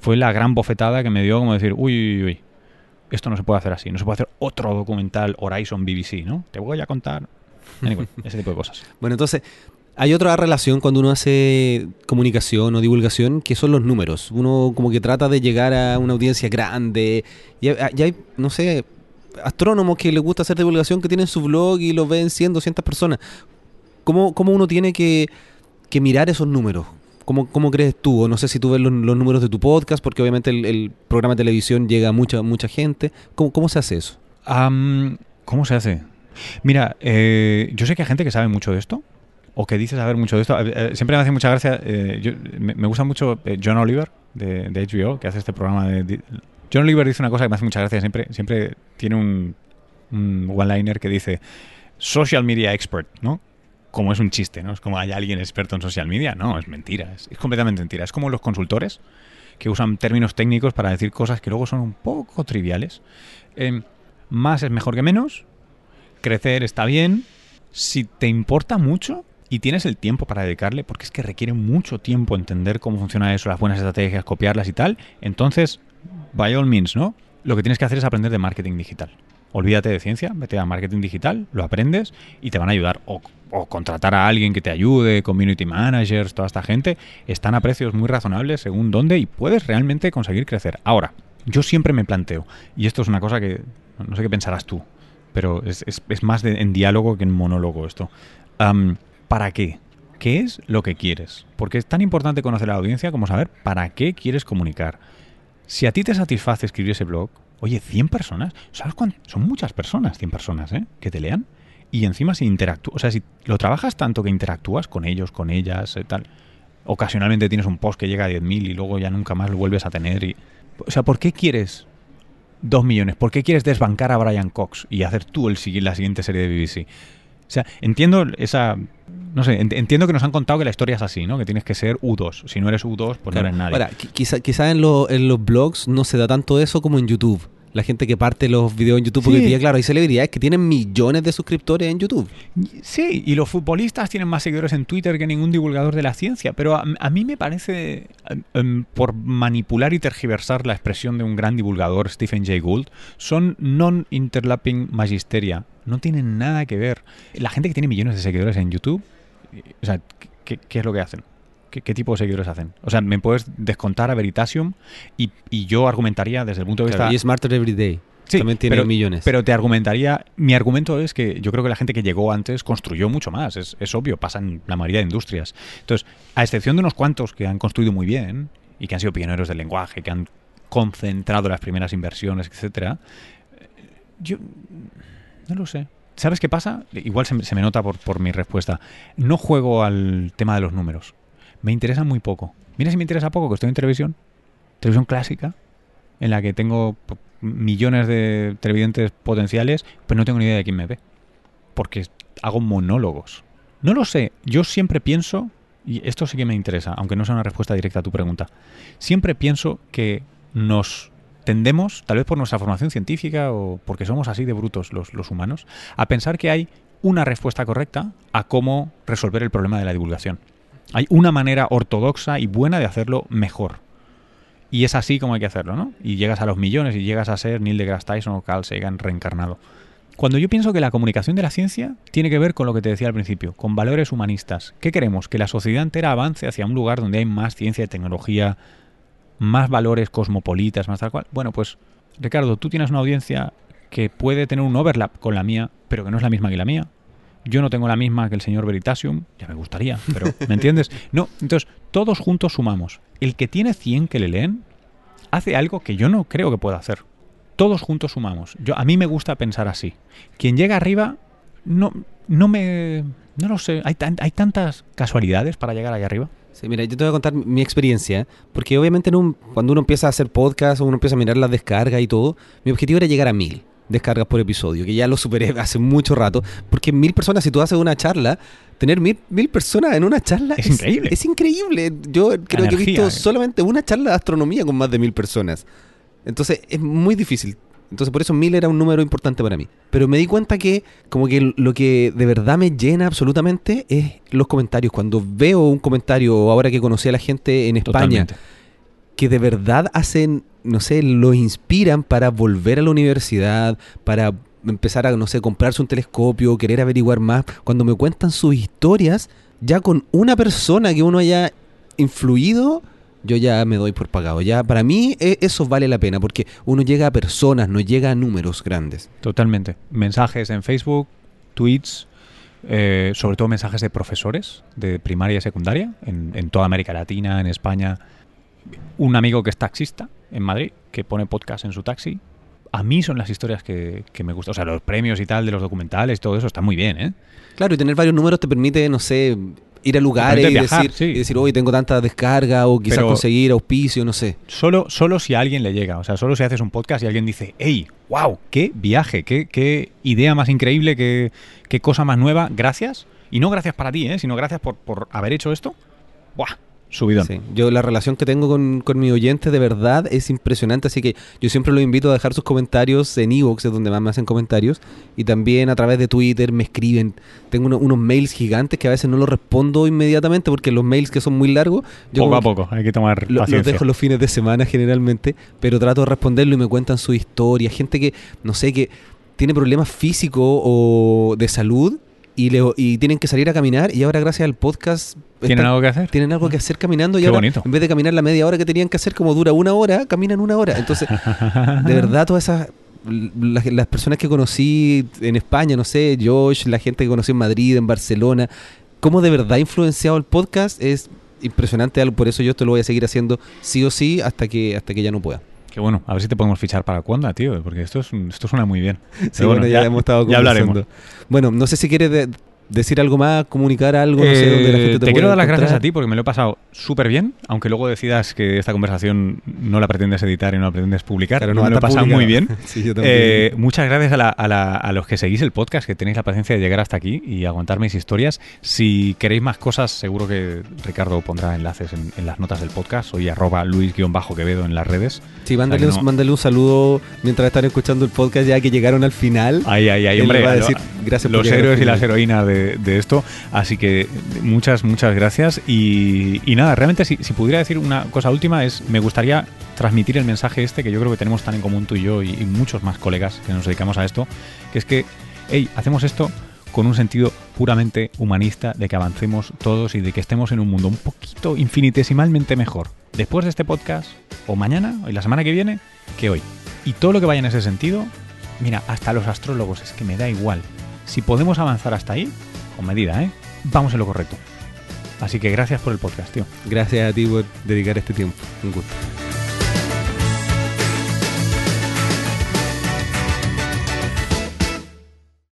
Fue la gran bofetada que me dio como decir, uy, uy, uy, esto no se puede hacer así. No se puede hacer otro documental Horizon BBC, ¿no? Te voy a contar. Ese tipo de cosas. Bueno, entonces, hay otra relación cuando uno hace comunicación o divulgación que son los números. Uno como que trata de llegar a una audiencia grande. Y hay, no sé, astrónomos que les gusta hacer divulgación que tienen su blog y lo ven 100, 200 personas. ¿Cómo, cómo uno tiene que que mirar esos números. ¿Cómo, ¿Cómo, crees tú? O no sé si tú ves los, números de tu podcast, porque obviamente el, programa de televisión llega a mucha, mucha gente. ¿Cómo, cómo se hace eso? ¿Cómo se hace? Mira, eh, yo sé que hay gente que sabe mucho de esto, o que dice saber mucho de esto. Eh, siempre me hace mucha gracia, eh, me, gusta mucho John Oliver de, HBO, que hace este programa de, John Oliver dice una cosa que me hace mucha gracia, siempre, siempre tiene un, un one-liner que dice social media expert, ¿no? como es un chiste, ¿no? Es como hay alguien experto en social media. No, es mentira, es, completamente mentira. Es como los consultores que usan términos técnicos para decir cosas que luego son un poco triviales. Em, más es mejor que menos. Crecer está bien. Si te importa mucho y tienes el tiempo para dedicarle, porque es que requiere mucho tiempo entender cómo funciona eso, las buenas estrategias, copiarlas y tal, entonces, by all means, ¿no? Lo que tienes que hacer es aprender de marketing digital. Olvídate de ciencia, vete a marketing digital, lo aprendes y te van a ayudar. O, contratar a alguien que te ayude, community managers, toda esta gente, están a precios muy razonables según dónde y puedes realmente conseguir crecer. Ahora, yo siempre me planteo, y esto es una cosa que no sé qué pensarás tú, pero es, más en diálogo que en monólogo esto. ¿Para qué? ¿Qué es lo que quieres? Porque es tan importante conocer a la audiencia como saber para qué quieres comunicar. Si a ti te satisface escribir ese blog, Oye, 100 personas. ¿Sabes cuánto? Son muchas personas, 100 personas, ¿eh? Que te lean. Y encima si interactúas, o sea, si lo trabajas tanto que interactúas con ellos, con ellas, eh, tal. Ocasionalmente tienes un post que llega a 10.000 y luego ya nunca más lo vuelves a tener. Y, o sea, ¿por qué quieres 2 millones? ¿Por qué quieres desbancar a Brian Cox y hacer tú el, la siguiente serie de BBC? O sea, entiendo esa no sé, entiendo que nos han contado que la historia es así, ¿no? Que tienes que ser U2. Si no eres U2, pues no eres nadie. Ahora, quizá, quizá en, en los blogs no se da tanto eso como en YouTube. La gente que parte los videos en YouTube, porque día, claro, hay celebridades que tienen millones de suscriptores en YouTube. Sí, y los futbolistas tienen más seguidores en Twitter que ningún divulgador de la ciencia, pero a, mí me parece, em, por manipular y tergiversar la expresión de un gran divulgador, Stephen Jay Gould, son non-interlapping magisteria. No tienen nada que ver. La gente que tiene millones de seguidores en YouTube o sea, ¿qué, es lo que hacen? ¿Qué, tipo de seguidores hacen? O sea, me puedes descontar a Veritasium y, yo argumentaría desde el punto de vista... y Smarter Every Day. Sí, también tiene pero, millones. Pero te argumentaría, mi argumento es que yo creo que la gente que llegó antes construyó mucho más, es, es obvio, pasa en la mayoría de industrias. Entonces, a excepción de unos cuantos que han construido muy bien y que han sido pioneros del lenguaje, que han concentrado las primeras inversiones, etcétera, yo no lo sé. ¿Sabes qué pasa? Igual se, me- se me nota por, por mi respuesta. No juego al tema de los números. Me interesa muy poco. Mira si me interesa poco, que estoy en televisión, televisión clásica, en la que tengo millones de televidentes potenciales, pero no tengo ni idea de quién me ve. Porque hago monólogos. No lo sé. Yo siempre pienso, y esto sí que me interesa, aunque no sea una respuesta directa a tu pregunta, siempre pienso que nos tendemos, tal vez por nuestra formación científica o porque somos así de brutos los, los humanos, a pensar que hay una respuesta correcta a cómo resolver el problema de la divulgación. Hay una manera ortodoxa y buena de hacerlo mejor. Y es así como hay que hacerlo, ¿no? Y llegas a los millones y llegas a ser Neil deGrasse Tyson o Carl Sagan reencarnado. Cuando yo pienso que la comunicación de la ciencia tiene que ver con lo que te decía al principio, con valores humanistas. ¿Qué queremos? Que la sociedad entera avance hacia un lugar donde hay más ciencia y tecnología, más valores cosmopolitas, más tal cual. Bueno, pues, Ricardo, tú tienes una audiencia que puede tener un overlap con la mía, pero que no es la misma que la mía. Yo no tengo la misma que el señor Veritasium, ya me gustaría, pero ¿me entiendes? No, entonces todos juntos sumamos. El que tiene 100 que le leen hace algo que yo no creo que pueda hacer. Todos juntos sumamos. Yo a mí me gusta pensar así. Quien llega arriba no no me no lo sé, hay hay tantas casualidades para llegar ahí arriba. Sí, mira, yo te voy a contar mi experiencia, porque obviamente en un- cuando uno empieza a hacer podcast o uno empieza a mirar las descargas y todo, mi objetivo era llegar a mil descargas por episodio, que ya lo superé hace mucho rato, porque mil personas, si tú haces una charla, tener mil, mil personas en una charla Es increíble. Es increíble. Yo creo que he Energía, visto eh. solamente una charla de astronomía con más de mil personas. Entonces es muy difícil. Entonces por eso mil era un número importante para mí. Pero me di cuenta que como que lo que de verdad me llena absolutamente es los comentarios. Cuando veo un comentario, ahora que conocí a la gente en España, Totalmente. que de verdad hacen, no sé, los inspiran para volver a la universidad, para empezar a, no sé, comprarse un telescopio, querer averiguar más. Cuando me cuentan sus historias, ya con una persona que uno haya influido, yo ya me doy por pagado. Ya para mí e- eso vale la pena, porque uno llega a personas, no llega a números grandes. Totalmente. Mensajes en Facebook, tweets, eh, sobre todo mensajes de profesores de primaria y secundaria en toda América Latina, en España. Un amigo que es taxista en Madrid, que pone podcast en su taxi. A mí son las historias que, que me gustan. O sea, los premios y tal de los documentales, todo eso está muy bien, ¿eh? Claro, y tener varios números te permite, no sé, ir a lugares y viajar, decir, sí. y decir, hoy tengo tanta descarga, o quizás Pero- conseguir auspicio, no sé. Solo, solo si a alguien le llega. O sea, solo si haces un podcast y alguien dice, hey, wow, qué viaje, qué, qué idea más increíble, qué, qué cosa más nueva. Gracias. Y no gracias para ti, ¿eh? sino gracias por, por haber hecho esto. ¡Buah! Subidón. Sí, Yo la relación que tengo con, con mi oyente de verdad es impresionante, así que yo siempre los invito a dejar sus comentarios en Evox, es donde más me hacen comentarios, y también a través de Twitter me escriben. Tengo uno- unos mails gigantes que a veces no los respondo inmediatamente porque los mails que son muy largos, yo poco a poco, hay que tomar lo- los dejo los fines de semana generalmente, pero trato de responderlo y me cuentan su historia. Gente que, no sé, que tiene problemas físicos o de salud y, le, y tienen que salir a caminar y ahora gracias al podcast ¿Tienen están- algo que hacer? tienen algo que hacer caminando y Qué ahora bonito. en vez de caminar la media hora que tenían que hacer como dura una hora, caminan una hora. Entonces, de verdad todas esas las, las personas que conocí en España, no sé, Josh, la gente que conocí en Madrid, en Barcelona, cómo de verdad ha influenciado el podcast es impresionante, algo por eso yo esto lo voy a seguir haciendo sí o sí hasta que hasta que ya no pueda. Qué bueno, a ver si te podemos fichar para cuándo, tío, porque esto, es, esto suena muy bien. Sí, bueno, ya, hemos estado ya conversando. hablaremos. Bueno, no sé si quieres decir algo más, comunicar algo, no sé Eh, dónde la gente te, te quiero dar las gracias a ti porque me lo he pasado súper bien, aunque luego decidas que esta conversación no la pretendes editar y no la pretendes publicar. Claro, Yo no me lo he pasado muy bien. sí, yo. Eh, muchas gracias a, la- a la- a los que seguís el podcast, que tenéis la paciencia de llegar hasta aquí y aguantar mis historias. Si queréis más cosas, seguro que Ricardo pondrá enlaces en, en las notas del podcast. Soy arroba luis-quevedo en las redes. Sí, mándale, o sea un- no- mándale un saludo mientras están escuchando el podcast ya que llegaron al final. Ahí, ahí, Él hombre. va a lo- decir gracias por los héroes y las heroínas de, esto. Así que muchas, muchas gracias. Y, nada, realmente si, pudiera decir una cosa última es, me gustaría transmitir el mensaje este que yo creo que tenemos tan en común tú y yo y, y muchos más colegas que nos dedicamos a esto, que es que, hey, hacemos esto con un sentido puramente humanista de que avancemos todos y de que estemos en un mundo un poquito infinitesimalmente mejor después de este podcast o mañana o la semana que viene que hoy. Y todo lo que vaya en ese sentido, mira, hasta los astrólogos, es que me da igual. Si podemos avanzar hasta ahí, con medida, ¿eh? Vamos en lo correcto. Así que gracias por el podcast, tío. Gracias a ti por dedicar este tiempo. Un gusto.